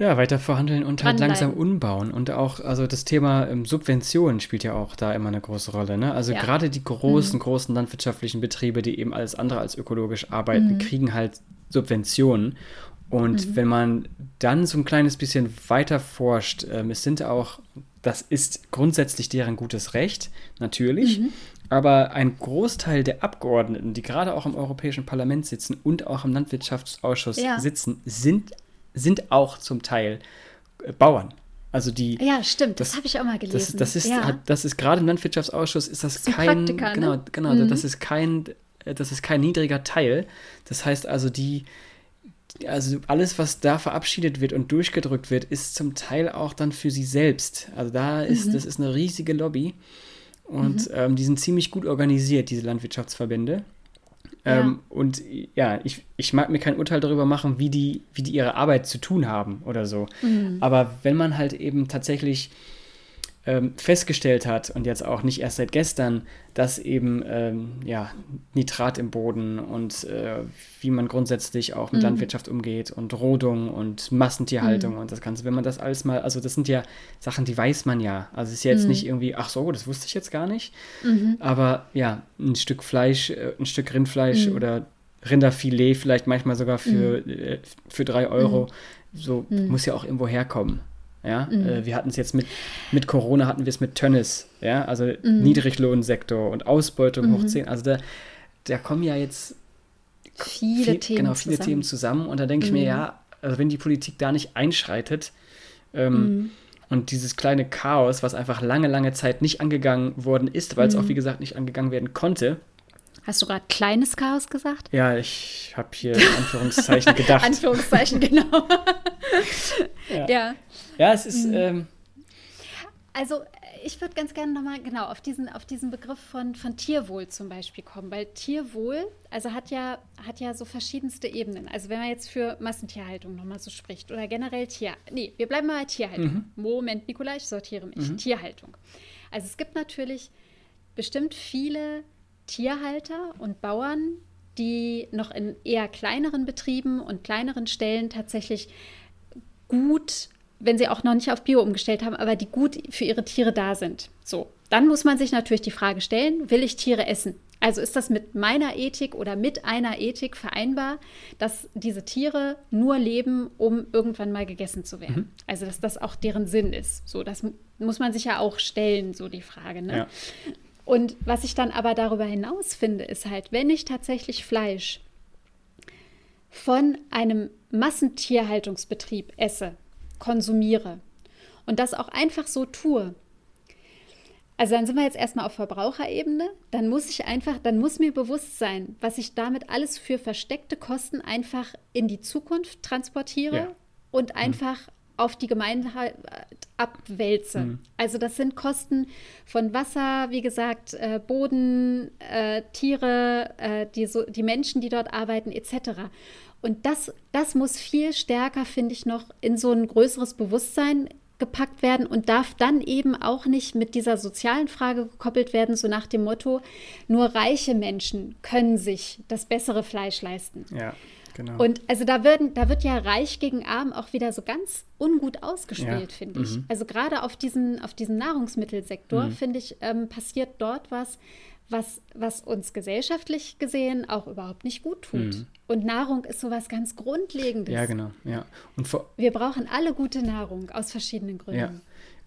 S2: Ja, weiter verhandeln und halt langsam umbauen. Und auch, also das Thema ähm, Subventionen spielt ja auch da immer eine große Rolle. Ne? Also ja. gerade die großen, mhm. großen landwirtschaftlichen Betriebe, die eben alles andere als ökologisch arbeiten, mhm. kriegen halt Subventionen. Und mhm. wenn man dann so ein kleines bisschen weiter forscht, ähm, es sind auch, das ist grundsätzlich deren gutes Recht, natürlich. Mhm. Aber ein Großteil der Abgeordneten, die gerade auch im Europäischen Parlament sitzen und auch im Landwirtschaftsausschuss ja. sitzen, sind sind auch zum Teil äh, Bauern. Also die.
S1: Ja, stimmt, das, das habe ich auch mal gelesen.
S2: Das, das ist,
S1: ja.
S2: das ist gerade im Landwirtschaftsausschuss ist das, das kein. Praktika, genau, ne? genau, mhm. das ist kein, äh, das ist kein niedriger Teil. Das heißt also, die, also alles, was da verabschiedet wird und durchgedrückt wird, ist zum Teil auch dann für sie selbst. Also da ist, mhm. das ist eine riesige Lobby. Und mhm. ähm, die sind ziemlich gut organisiert, diese Landwirtschaftsverbände. Ähm, und ja, ich, ich mag mir kein Urteil darüber machen, wie die, wie die ihre Arbeit zu tun haben oder so. Mhm. Aber wenn man halt eben tatsächlich ähm, festgestellt hat und jetzt auch nicht erst seit gestern, dass eben ähm, ja, Nitrat im Boden und äh, wie man grundsätzlich auch mit mhm. Landwirtschaft umgeht und Rodung und Massentierhaltung mhm. und das Ganze, wenn man das alles mal, also das sind ja Sachen, die weiß man ja. Also es ist jetzt mhm. nicht irgendwie, ach so, das wusste ich jetzt gar nicht. Mhm. Aber ja, ein Stück Fleisch, äh, ein Stück Rindfleisch mhm. oder Rinderfilet vielleicht manchmal sogar für, mhm. äh, für drei Euro, so muss ja auch irgendwo herkommen. Ja, mhm. äh, wir hatten es jetzt mit, mit Corona hatten wir es mit Tönnis, ja, also mhm. Niedriglohnsektor und Ausbeutung mhm. hoch 10. Also da, da kommen ja jetzt
S1: viele viel, Themen
S2: genau, viele zusammen. Themen zusammen. Und da denke ich mir, mhm. ja, also wenn die Politik da nicht einschreitet ähm, mhm. und dieses kleine Chaos, was einfach lange, lange Zeit nicht angegangen worden ist, weil es auch, mhm. wie gesagt, nicht angegangen werden konnte,
S1: Hast du gerade kleines Chaos gesagt?
S2: Ja, ich habe hier Anführungszeichen gedacht.
S1: Anführungszeichen, genau.
S2: ja. ja. ja. es ist. Mhm. Ähm,
S1: also, ich würde ganz gerne nochmal genau auf diesen, auf diesen Begriff von, von Tierwohl zum Beispiel kommen, weil Tierwohl, also hat ja, hat ja so verschiedenste Ebenen. Also, wenn man jetzt für Massentierhaltung nochmal so spricht oder generell Tier. Nee, wir bleiben mal bei Tierhaltung. Mhm. Moment, Nikolai, ich sortiere mich. Mhm. Tierhaltung. Also, es gibt natürlich bestimmt viele Tierhalter und Bauern, die noch in eher kleineren Betrieben und kleineren Stellen tatsächlich gut, wenn sie auch noch nicht auf Bio umgestellt haben, aber die gut für ihre Tiere da sind. So, dann muss man sich natürlich die Frage stellen, will ich Tiere essen? Also ist das mit meiner Ethik oder mit einer Ethik vereinbar, dass diese Tiere nur leben, um irgendwann mal gegessen zu werden? Mhm. Also dass das auch deren Sinn ist. So, das muss man sich ja auch stellen, so die Frage. Ne? Ja. Und was ich dann aber darüber hinaus finde, ist halt, wenn ich tatsächlich Fleisch von einem Massentierhaltungsbetrieb esse, konsumiere und das auch einfach so tue, also dann sind wir jetzt erstmal auf Verbraucherebene, dann muss ich einfach, dann muss mir bewusst sein, was ich damit alles für versteckte Kosten einfach in die Zukunft transportiere ja. und mhm. Auf die Gemeinde abwälze. Mhm. Also das sind Kosten von Wasser, wie gesagt, äh, Boden, äh, Tiere, äh, die, so, die Menschen, die dort arbeiten, etc. Und das, das muss viel stärker, finde ich, noch in so ein größeres Bewusstsein gepackt werden und darf dann eben auch nicht mit dieser sozialen Frage gekoppelt werden, so nach dem Motto, nur reiche Menschen können sich das bessere Fleisch leisten.
S2: Ja. Genau.
S1: Und also da, werden, da wird ja Reich gegen Arm auch wieder so ganz ungut ausgespielt, ja. finde ich. Mhm. Also gerade auf diesen, auf diesen Nahrungsmittelsektor, mhm. finde ich, ähm, passiert dort was, was, was uns gesellschaftlich gesehen auch überhaupt nicht gut tut. Mhm. Und Nahrung ist sowas ganz Grundlegendes.
S2: Ja, genau. Ja. Und
S1: Wir brauchen alle gute Nahrung aus verschiedenen Gründen. Ja.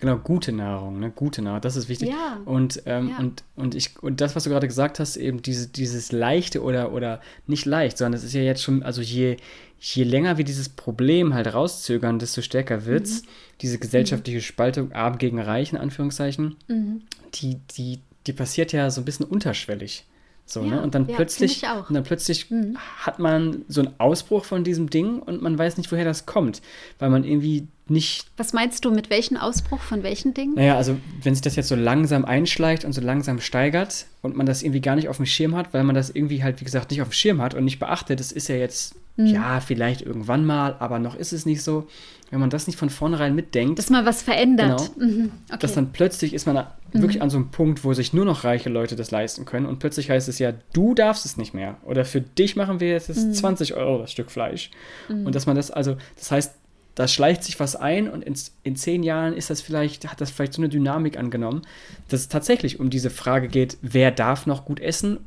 S2: Genau, gute Nahrung, ne? Gute Nahrung, das ist wichtig. Ja. Und, ähm, ja. und, und, ich, und das, was du gerade gesagt hast, eben diese, dieses leichte oder, oder nicht leicht, sondern es ist ja jetzt schon, also je, je länger wir dieses Problem halt rauszögern, desto stärker wird es. Mhm. Diese gesellschaftliche Spaltung, arm gegen reich, in Anführungszeichen, mhm. die, die, die passiert ja so ein bisschen unterschwellig. So, ne? ja, ne? Und dann ja, plötzlich, und dann plötzlich mhm. hat man so einen Ausbruch von diesem Ding und man weiß nicht, woher das kommt, weil man irgendwie nicht.
S1: Was meinst du mit welchem Ausbruch von welchen Dingen?
S2: Naja, also wenn sich das jetzt so langsam einschleicht und so langsam steigert und man das irgendwie gar nicht auf dem Schirm hat, weil man das irgendwie halt, wie gesagt, nicht auf dem Schirm hat und nicht beachtet, das ist ja jetzt, mhm. ja, vielleicht irgendwann mal, aber noch ist es nicht so. Wenn man das nicht von vornherein mitdenkt.
S1: Dass man was verändert.
S2: Genau, mhm. okay. Dass dann plötzlich ist man mhm. wirklich an so einem Punkt, wo sich nur noch reiche Leute das leisten können und plötzlich heißt es ja, du darfst es nicht mehr. Oder für dich machen wir jetzt 20 mhm. Euro das Stück Fleisch. Mhm. Und dass man das, also, das heißt, da schleicht sich was ein und in, in zehn Jahren ist das vielleicht, hat das vielleicht so eine Dynamik angenommen, dass es tatsächlich um diese Frage geht, wer darf noch gut essen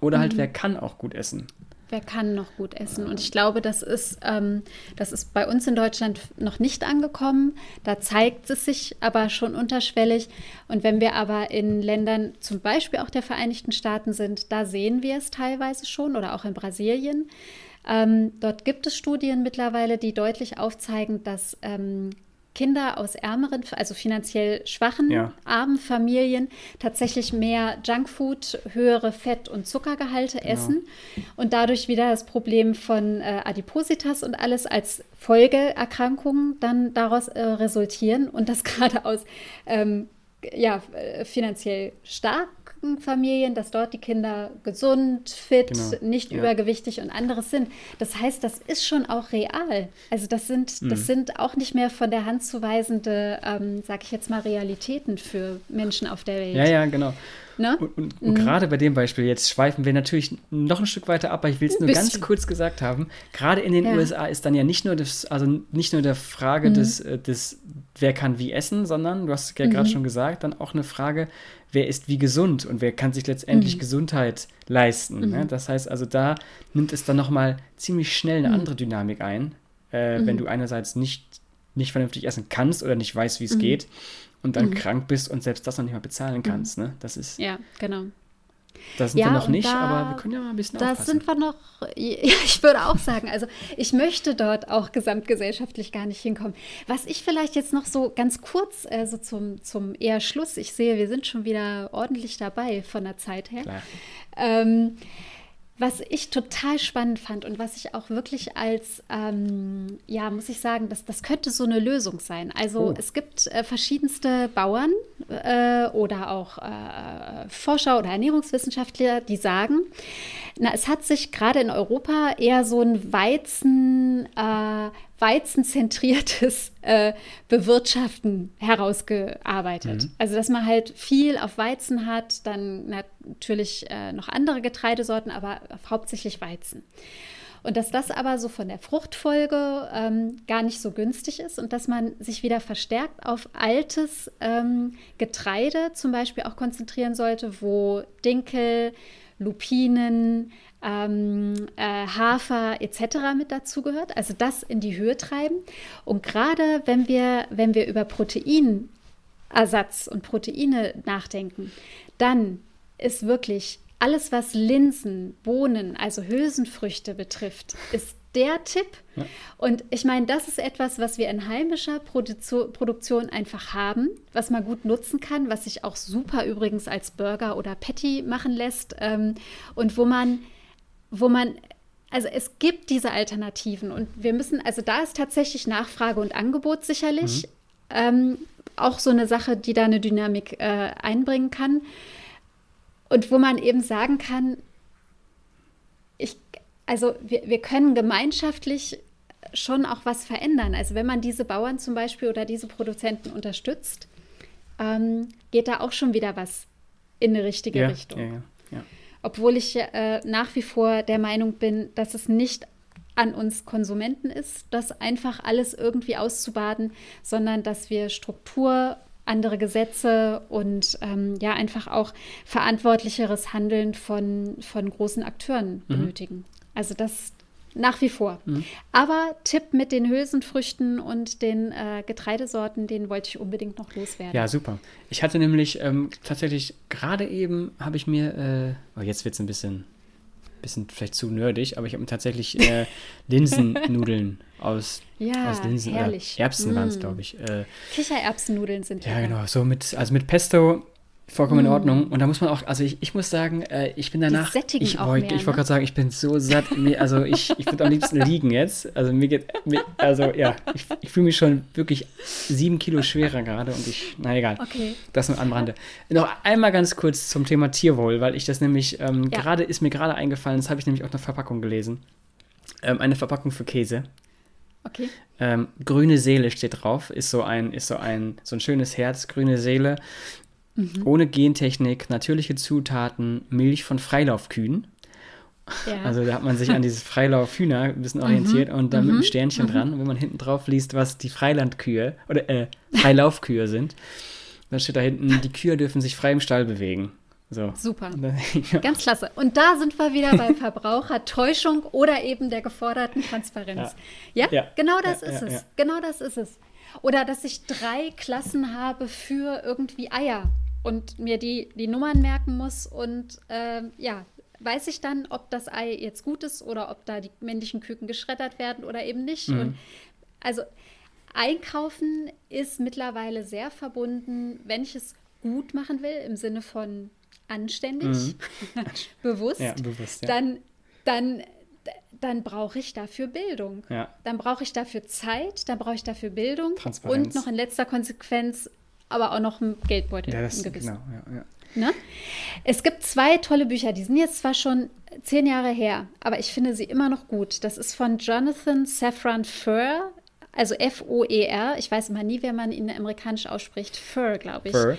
S2: oder halt mhm. wer kann auch gut essen.
S1: Wer kann noch gut essen? Und ich glaube, das ist, ähm, das ist bei uns in Deutschland noch nicht angekommen. Da zeigt es sich aber schon unterschwellig. Und wenn wir aber in Ländern, zum Beispiel auch der Vereinigten Staaten sind, da sehen wir es teilweise schon oder auch in Brasilien ähm, dort gibt es Studien mittlerweile, die deutlich aufzeigen, dass ähm, Kinder aus ärmeren, also finanziell schwachen, ja. armen Familien tatsächlich mehr Junkfood, höhere Fett- und Zuckergehalte genau. essen und dadurch wieder das Problem von äh, Adipositas und alles als Folgeerkrankungen dann daraus äh, resultieren und das gerade aus ähm, ja, äh, finanziell stark Familien, dass dort die Kinder gesund, fit, genau. nicht ja. übergewichtig und anderes sind. Das heißt, das ist schon auch real. Also das sind, mhm. das sind auch nicht mehr von der Hand zu weisende, ähm, sag ich jetzt mal, Realitäten für Menschen auf der Welt.
S2: Ja, ja, genau. Ne? Und, und, und mhm. gerade bei dem Beispiel, jetzt schweifen wir natürlich noch ein Stück weiter ab, aber ich will es nur ganz kurz gesagt haben. Gerade in den ja. USA ist dann ja nicht nur das, also nicht nur der Frage mhm. des, äh, des, wer kann wie essen, sondern, du hast ja mhm. gerade schon gesagt, dann auch eine Frage, wer ist wie gesund und wer kann sich letztendlich mhm. Gesundheit leisten. Ne? Mhm. Das heißt also, da nimmt es dann nochmal ziemlich schnell eine mhm. andere Dynamik ein, äh, wenn du einerseits nicht, nicht vernünftig essen kannst oder nicht weißt, wie es geht und dann mhm. krank bist und selbst das noch nicht mal bezahlen kannst. Mhm. Ne? Das ist.
S1: Ja, genau.
S2: Da sind ja, wir noch nicht, da, aber wir können ja mal ein bisschen
S1: Da
S2: aufpassen.
S1: sind wir noch, ja, ich würde auch sagen, also ich möchte dort auch gesamtgesellschaftlich gar nicht hinkommen. Was ich vielleicht jetzt noch so ganz kurz, äh, so zum, zum eher Schluss, ich sehe, wir sind schon wieder ordentlich dabei von der Zeit her. Klar. Ähm, was ich total spannend fand und was ich auch wirklich als, ähm, ja, muss ich sagen, das, das könnte so eine Lösung sein. Also oh. es gibt äh, verschiedenste Bauern äh, oder auch äh, Forscher oder Ernährungswissenschaftler, die sagen, na, es hat sich gerade in Europa eher so ein Weizen, äh, weizenzentriertes äh, Bewirtschaften herausgearbeitet. Mhm. Also dass man halt viel auf Weizen hat, dann natürlich äh, noch andere Getreidesorten, aber hauptsächlich Weizen. Und dass das aber so von der Fruchtfolge ähm, gar nicht so günstig ist und dass man sich wieder verstärkt auf altes ähm, Getreide zum Beispiel auch konzentrieren sollte, wo Dinkel, Lupinen, ähm, äh, Hafer etc. mit dazugehört, also das in die Höhe treiben. Und gerade wenn wir, wenn wir über Proteinersatz und Proteine nachdenken, dann ist wirklich alles, was Linsen, Bohnen, also Hülsenfrüchte betrifft, ist der Tipp. Ja. Und ich meine, das ist etwas, was wir in heimischer Produ Produktion einfach haben, was man gut nutzen kann, was sich auch super übrigens als Burger oder Patty machen lässt ähm, und wo man wo man, also es gibt diese Alternativen und wir müssen, also da ist tatsächlich Nachfrage und Angebot sicherlich mhm. ähm, auch so eine Sache, die da eine Dynamik äh, einbringen kann und wo man eben sagen kann, ich, also wir, wir können gemeinschaftlich schon auch was verändern. Also wenn man diese Bauern zum Beispiel oder diese Produzenten unterstützt, ähm, geht da auch schon wieder was in eine richtige
S2: ja,
S1: Richtung.
S2: Ja, ja, ja.
S1: Obwohl ich äh, nach wie vor der Meinung bin, dass es nicht an uns Konsumenten ist, das einfach alles irgendwie auszubaden, sondern dass wir Struktur, andere Gesetze und ähm, ja einfach auch verantwortlicheres Handeln von, von großen Akteuren mhm. benötigen. Also das, nach wie vor. Mhm. Aber Tipp mit den Hülsenfrüchten und den äh, Getreidesorten, den wollte ich unbedingt noch loswerden.
S2: Ja, super. Ich hatte nämlich ähm, tatsächlich gerade eben, habe ich mir, äh, oh, jetzt wird es ein bisschen, bisschen vielleicht zu nerdig, aber ich habe mir tatsächlich äh, Linsennudeln aus,
S1: ja,
S2: aus Linsen
S1: herrlich.
S2: Erbsen mm. waren es, glaube ich. Äh,
S1: Kichererbsennudeln sind
S2: Ja, genau. So mit, also mit Pesto vollkommen mm. in Ordnung. Und da muss man auch, also ich, ich muss sagen, äh, ich bin danach. Ich wollte ich wollt
S1: ne?
S2: gerade sagen, ich bin so satt. Mir, also ich, ich würde am liebsten liegen jetzt. Also mir geht, mir, also ja, ich, ich fühle mich schon wirklich sieben Kilo schwerer gerade und ich, na egal.
S1: Okay.
S2: Das nur am Rande. Noch einmal ganz kurz zum Thema Tierwohl, weil ich das nämlich, ähm,
S1: Ja.
S2: gerade ist mir gerade eingefallen, das habe ich nämlich auch eine Verpackung gelesen. Ähm, eine Verpackung für Käse.
S1: Okay.
S2: Ähm, grüne Seele steht drauf, ist so ein, ist so ein, so ein schönes Herz, grüne Seele.
S1: Mhm.
S2: Ohne Gentechnik, natürliche Zutaten, Milch von Freilaufkühen.
S1: Ja.
S2: Also da hat man sich an dieses Freilaufhühner ein bisschen orientiert und dann mit einem
S1: Mhm.
S2: Sternchen dran. Und wenn man hinten drauf liest, was die Freilandkühe oder äh, Freilaufkühe sind, dann steht da hinten, die Kühe dürfen sich frei im Stall bewegen. So.
S1: Super.
S2: Ja.
S1: Ganz klasse. Und da sind wir wieder bei Verbrauchertäuschung oder eben der geforderten Transparenz. Ja,
S2: Ja.
S1: genau das
S2: Ja,
S1: ist
S2: ja,
S1: es.
S2: ja.
S1: Genau das ist es. Oder dass ich drei Klassen habe für irgendwie Eier und mir die, die Nummern merken muss und ähm, ja, weiß ich dann, ob das Ei jetzt gut ist oder ob da die männlichen Küken geschreddert werden oder eben nicht.
S2: Mhm.
S1: Und also Einkaufen ist mittlerweile sehr verbunden, wenn ich es gut machen will, im Sinne von anständig, bewusst,
S2: Mhm. Ja, bewusst, ja.
S1: dann, dann, dann brauche ich dafür Bildung.
S2: Ja.
S1: Dann brauche ich dafür Zeit, dann brauche ich dafür Bildung und noch in letzter Konsequenz aber auch noch einen Geldbeutel.
S2: Ja, das genau. Ja, ja.
S1: Ne? Es gibt zwei tolle Bücher, die sind jetzt zwar schon zehn Jahre her, aber ich finde sie immer noch gut. Das ist von Jonathan Safran Foer, also F-O-E-R. Ich weiß immer nie, wer man ihn amerikanisch ausspricht. Foer, glaube ich.
S2: Fur.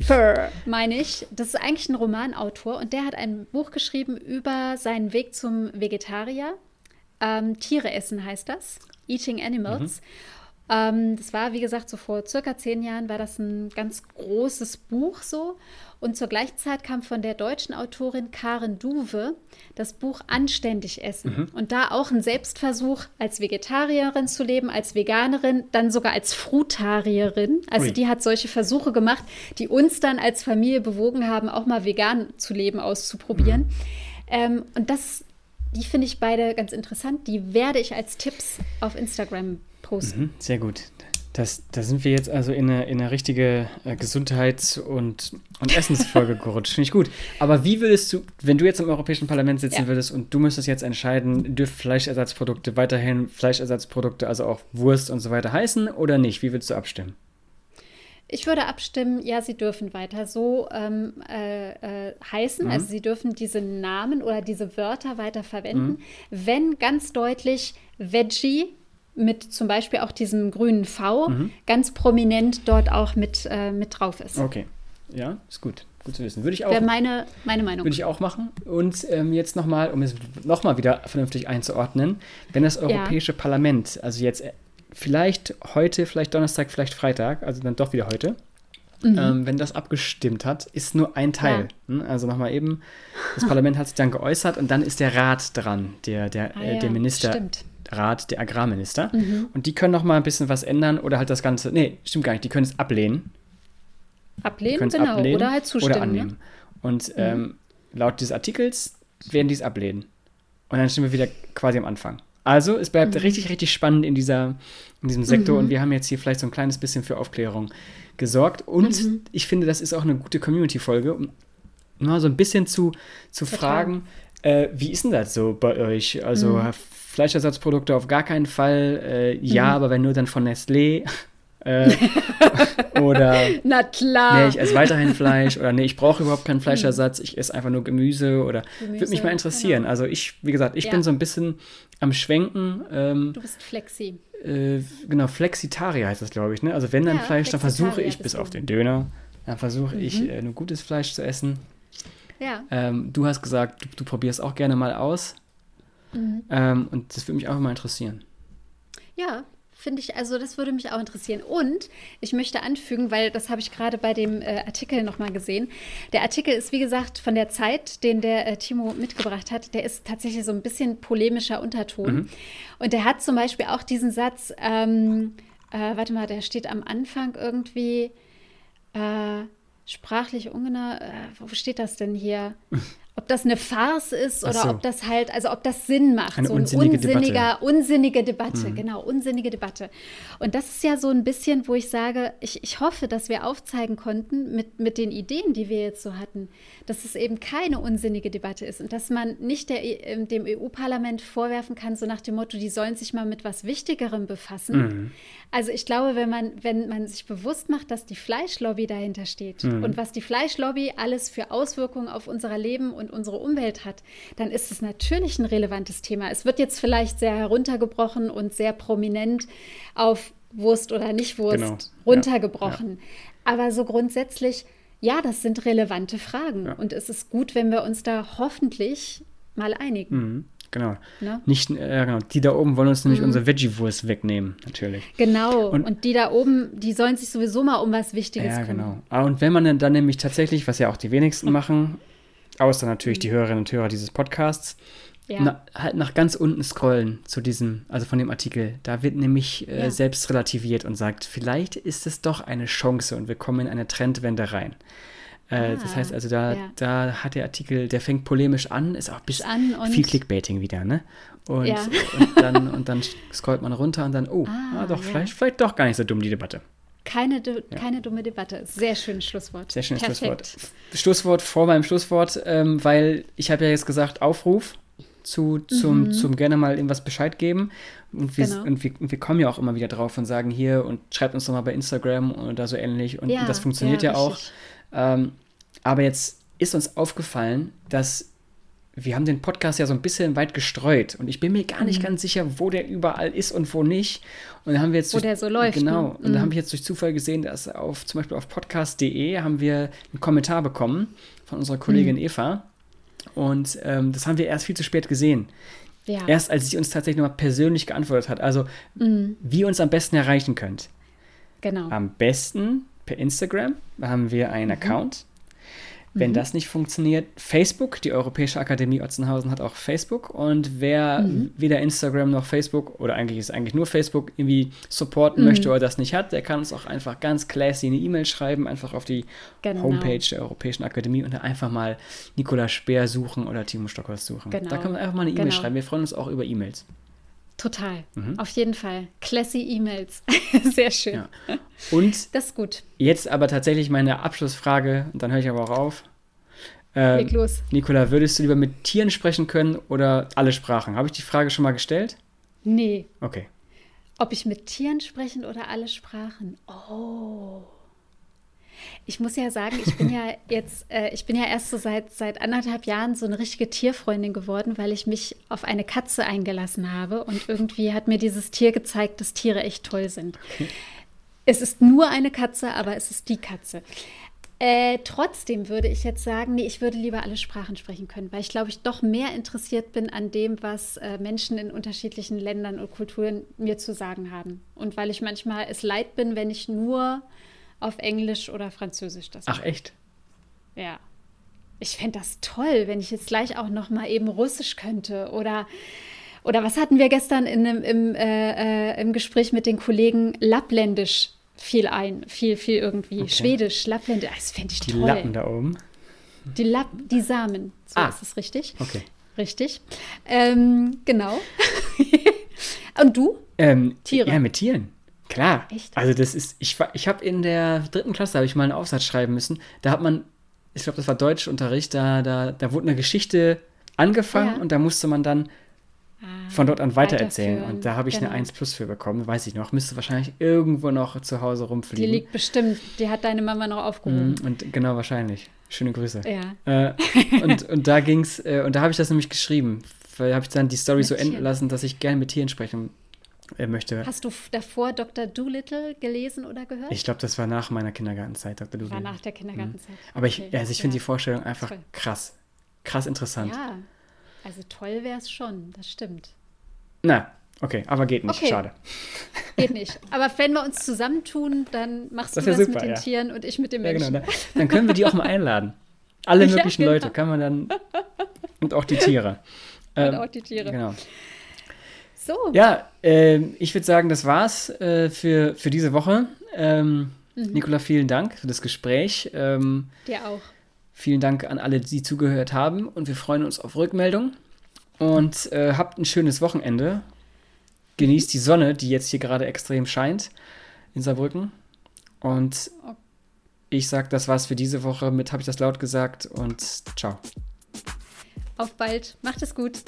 S1: Fur, meine ich. Das ist eigentlich ein Romanautor und der hat ein Buch geschrieben über seinen Weg zum Vegetarier. Ähm, Tiere essen heißt das. Eating Animals. Ähm, das war, wie gesagt, so vor circa zehn Jahren war das ein ganz großes Buch so. Und zur gleichen Zeit kam von der deutschen Autorin Karen Duwe das Buch Anständig Essen. Und da auch ein Selbstversuch, als Vegetarierin zu leben, als Veganerin, dann sogar als Frutarierin. Also
S2: Ui.
S1: die hat solche Versuche gemacht, die uns dann als Familie bewogen haben, auch mal vegan zu leben, auszuprobieren. Ähm, und das, die finde ich beide ganz interessant. Die werde ich als Tipps auf Instagram posten.
S2: Mhm, sehr gut. Das, da sind wir jetzt also in eine, in eine richtige äh, Gesundheits- und, und Essensfolge gerutscht. Finde ich gut. Aber wie würdest du, wenn du jetzt im Europäischen Parlament sitzen
S1: Ja.
S2: würdest und du müsstest jetzt entscheiden, dürfen Fleischersatzprodukte weiterhin Fleischersatzprodukte, also auch Wurst und so weiter heißen oder nicht? Wie würdest du abstimmen?
S1: Ich würde abstimmen, ja, sie dürfen weiter so ähm, äh, äh, heißen. Also sie dürfen diese Namen oder diese Wörter weiter verwenden, wenn ganz deutlich Veggie mit zum Beispiel auch diesem grünen V ganz prominent dort auch mit, äh, mit drauf ist.
S2: Okay. Ja, ist gut. Gut zu wissen. Würde ich auch,
S1: Wäre meine, meine Meinung.
S2: würde ich auch machen. Und ähm, jetzt nochmal, um es nochmal wieder vernünftig einzuordnen, wenn das Europäische Parlament, also jetzt äh, vielleicht heute, vielleicht Donnerstag, vielleicht Freitag, also dann doch wieder heute, ähm, wenn das abgestimmt hat, ist nur ein Teil. Hm? Also nochmal eben, das Parlament hat sich dann geäußert und dann ist der Rat dran, der, der,
S1: Ah
S2: äh,
S1: ja,
S2: der Minister.
S1: stimmt.
S2: Rat der Agrarminister. Und die können noch mal ein bisschen was ändern oder halt das Ganze. Nee, stimmt gar nicht. Die können es ablehnen.
S1: Ablehnen, genau.
S2: ablehnen
S1: oder halt zustimmen.
S2: oder annehmen.
S1: Ne?
S2: Und ähm, laut dieses Artikels werden die es ablehnen. Und dann stehen wir wieder quasi am Anfang. Also, es bleibt
S1: Mhm.
S2: richtig, richtig spannend in, dieser, in diesem Sektor und wir haben jetzt hier vielleicht so ein kleines bisschen für Aufklärung gesorgt. Und
S1: Mhm.
S2: ich finde, das ist auch eine gute Community-Folge, um mal so ein bisschen zu, zu
S1: Total.
S2: fragen, äh, wie ist denn das so bei euch? Also
S1: Mhm.
S2: Fleischersatzprodukte auf gar keinen Fall, äh, ja, aber wenn nur dann von Nestlé. Äh, oder
S1: Na klar.
S2: nee, ich esse weiterhin Fleisch oder nee, ich brauche überhaupt keinen Fleischersatz, ich esse einfach nur Gemüse oder
S1: Gemüse,
S2: würde mich mal interessieren.
S1: genau.
S2: Also ich, wie gesagt, ich
S1: Ja.
S2: bin so ein bisschen am Schwenken. Ähm,
S1: Du bist flexi.
S2: äh, genau, Flexitarier heißt das, glaube ich. Ne? Also wenn dann
S1: Ja,
S2: Fleisch, dann versuche ich, bis.
S1: Mhm.
S2: auf den Döner, dann versuche ich äh, nur gutes Fleisch zu essen.
S1: Ja.
S2: Ähm, du hast gesagt, du, du probierst auch gerne mal aus.
S1: Mhm.
S2: Ähm, und das würde mich auch mal interessieren.
S1: Ja, finde ich, also das würde mich auch interessieren. Und ich möchte anfügen, weil das habe ich gerade bei dem äh, Artikel nochmal gesehen. Der Artikel ist, wie gesagt, von der Zeit, den der äh, Timo mitgebracht hat, der ist tatsächlich so ein bisschen polemischer Unterton. Und der hat zum Beispiel auch diesen Satz, ähm, äh, warte mal, der steht am Anfang irgendwie, äh, sprachlich ungenau, äh, wo steht das denn hier? Ob das eine Farce ist oder
S2: so.
S1: ob das halt, also ob das Sinn macht.
S2: Eine
S1: so ein
S2: unsinnige
S1: unsinniger,
S2: Debatte.
S1: unsinnige Debatte, genau, unsinnige Debatte. Und das ist ja so ein bisschen, wo ich sage, ich, ich hoffe, dass wir aufzeigen konnten mit, mit den Ideen, die wir jetzt so hatten, dass es eben keine unsinnige Debatte ist und dass man nicht der, äh, dem EU-Parlament vorwerfen kann, so nach dem Motto, die sollen sich mal mit was Wichtigerem befassen. Also ich glaube, wenn man, wenn man sich bewusst macht, dass die Fleischlobby dahinter steht und was die Fleischlobby alles für Auswirkungen auf unser Leben und unsere Umwelt hat, dann ist es natürlich ein relevantes Thema. Es wird jetzt vielleicht sehr heruntergebrochen und sehr prominent auf Wurst oder nicht Wurst
S2: Genau.
S1: runtergebrochen. Aber so grundsätzlich, ja, das sind relevante Fragen.
S2: Ja.
S1: Und es ist gut, wenn wir uns da hoffentlich mal einigen.
S2: Mhm, genau.
S1: Ne?
S2: Nicht, äh, genau. Die da oben wollen uns nämlich unsere Veggie-Wurst wegnehmen, natürlich.
S1: Genau.
S2: Und-
S1: Und, die da oben, die sollen sich sowieso mal um was Wichtiges
S2: Ja,
S1: kümmern.
S2: genau. Ah, Und wenn man dann nämlich tatsächlich, was ja auch die wenigsten machen, außer natürlich die Hörerinnen und Hörer dieses Podcasts,
S1: Ja.
S2: na, halt nach ganz unten scrollen zu diesem, also von dem Artikel. Da wird nämlich äh,
S1: Ja.
S2: selbst relativiert und sagt, vielleicht ist es doch eine Chance und wir kommen in eine Trendwende rein. Äh, das
S1: Ah,
S2: heißt also, da,
S1: ja.
S2: da hat der Artikel, der fängt polemisch an, ist auch bis viel Clickbaiting wieder, ne? Und, und, dann, und dann scrollt man runter und dann, oh,
S1: Ah,
S2: ah, doch, vielleicht, vielleicht doch gar nicht so dumm die Debatte.
S1: Keine, du- keine dumme Debatte. Sehr schönes Schlusswort.
S2: Sehr schönes
S1: Perfekt.
S2: Schlusswort. Schlusswort vor meinem Schlusswort, ähm, weil ich habe ja jetzt gesagt, Aufruf zu, zum, zum gerne mal irgendwas Bescheid geben. Und wir,
S1: Mhm. Genau.
S2: und, wir, und wir kommen ja auch immer wieder drauf und sagen hier und schreibt uns doch mal bei Instagram oder so ähnlich. Und,
S1: Ja,
S2: und das funktioniert ja,
S1: ja,
S2: auch. Ähm, aber jetzt ist uns aufgefallen, dass wir haben den Podcast ja so ein bisschen weit gestreut und ich bin mir gar
S1: Mhm.
S2: nicht ganz sicher, wo der überall ist und wo nicht. Und dann haben wir jetzt
S1: Wo
S2: durch,
S1: der so läuft,
S2: Genau.
S1: ne?
S2: Und da habe ich jetzt durch Zufall gesehen, dass auf zum Beispiel auf podcast.de haben wir einen Kommentar bekommen von unserer
S1: Mhm.
S2: Kollegin Eva. Und ähm, das haben wir erst viel zu spät gesehen.
S1: Ja.
S2: Erst als sie uns tatsächlich nochmal persönlich geantwortet hat. Also,
S1: Mhm.
S2: wie ihr uns am besten erreichen könnt.
S1: genau.
S2: Am besten per Instagram. Da haben wir einen Account. Wenn das nicht funktioniert, Facebook, die Europäische Akademie Otzenhausen hat auch Facebook. Und wer weder Instagram noch Facebook oder eigentlich ist eigentlich nur Facebook irgendwie supporten möchte oder das nicht hat, der kann uns auch einfach ganz classy eine E-Mail schreiben, einfach auf die
S1: Genau.
S2: Homepage der Europäischen Akademie und dann einfach mal Nikola Speer suchen oder Timo Stockhorst suchen.
S1: Genau.
S2: Da kann man einfach mal eine E-Mail
S1: Genau.
S2: schreiben. Wir freuen uns auch über E-Mails.
S1: Total.
S2: Mhm.
S1: Auf jeden Fall. Classy E-Mails. Sehr schön.
S2: Ja. Und
S1: Das ist gut.
S2: Jetzt aber tatsächlich meine Abschlussfrage, und dann höre ich aber auch auf. Ähm,
S1: Leg los.
S2: Nikola, würdest du lieber mit Tieren sprechen können oder alle Sprachen? Habe ich die Frage schon mal gestellt?
S1: Nee.
S2: Okay.
S1: Ob ich mit Tieren sprechen oder alle Sprachen? Oh. Ich muss ja sagen, ich bin ja jetzt, äh, ich bin ja erst so seit, seit anderthalb Jahren so eine richtige Tierfreundin geworden, weil ich mich auf eine Katze eingelassen habe und irgendwie hat mir dieses Tier gezeigt, dass Tiere echt toll sind. Es ist nur eine Katze, aber es ist die Katze. Äh, trotzdem würde ich jetzt sagen, nee, ich würde lieber alle Sprachen sprechen können, weil ich glaube, ich doch mehr interessiert bin an dem, was äh, Menschen in unterschiedlichen Ländern und Kulturen mir zu sagen haben. Und weil ich manchmal es leid bin, wenn ich nur auf Englisch oder Französisch das
S2: Ach
S1: mache.
S2: echt?
S1: Ja. Ich fände das toll, wenn ich jetzt gleich auch noch mal eben Russisch könnte oder oder was hatten wir gestern in einem, im, äh, äh, im Gespräch mit den Kollegen? Lappländisch fiel ein, viel, viel irgendwie.
S2: Okay.
S1: Schwedisch, Lappländisch, das fände ich
S2: Die
S1: toll.
S2: Lappen da oben.
S1: Die Lapp, die Samen, so
S2: Ah.
S1: ist es richtig.
S2: Okay.
S1: Richtig. Ähm, genau. Und du?
S2: Ähm,
S1: Tiere.
S2: Ja, mit Tieren. Klar.
S1: Echt?
S2: Also das ist, ich, ich habe in der dritten Klasse, habe ich mal einen Aufsatz schreiben müssen. Da hat man, ich glaube, das war Deutschunterricht, da, da, da wurde eine Geschichte angefangen
S1: Ja.
S2: und da musste man dann von dort an weitererzählen. Und da habe ich genau. eine 1 plus für bekommen, weiß ich noch. Müsste wahrscheinlich irgendwo noch zu Hause rumfliegen.
S1: Die liegt bestimmt, die hat deine Mama noch aufgehoben.
S2: Mm, und genau, wahrscheinlich. Schöne Grüße. Ja. Äh, und, und da ging's, äh, und da habe ich das nämlich geschrieben. Weil habe ich dann die Story mit so enden Tieren. lassen, dass ich gerne mit Tieren sprechen äh, möchte.
S1: Hast du davor Dr. Doolittle gelesen oder gehört?
S2: Ich glaube, das war nach meiner Kindergartenzeit, Dr. Doolittle.
S1: War nach der Kindergartenzeit. Mhm.
S2: Aber ich, okay. also ich finde ja. die Vorstellung einfach Toll. krass. Krass interessant.
S1: Ja, also toll wäre es schon, das stimmt.
S2: Na, okay, aber geht nicht, okay. schade.
S1: Geht nicht. Aber wenn wir uns zusammentun, dann machst das du das super, mit den ja. Tieren und ich mit dem Menschen.
S2: Ja, genau. Dann können wir die auch mal einladen. Alle möglichen genau. Leute kann man dann. Und auch die Tiere.
S1: Ähm, und auch die Tiere.
S2: Genau. So. Ja, äh, ich würde sagen, das war's äh, für, für diese Woche. Ähm, mhm. Nicola, vielen Dank für das Gespräch. Ähm,
S1: Dir auch.
S2: Vielen Dank an alle, die zugehört haben und wir freuen uns auf Rückmeldung. Und äh, habt ein schönes Wochenende. Genießt die Sonne, die jetzt hier gerade extrem scheint in Saarbrücken. Und ich sage, das war's für diese Woche. Mit habe ich das laut gesagt und ciao.
S1: Auf bald. Macht es gut.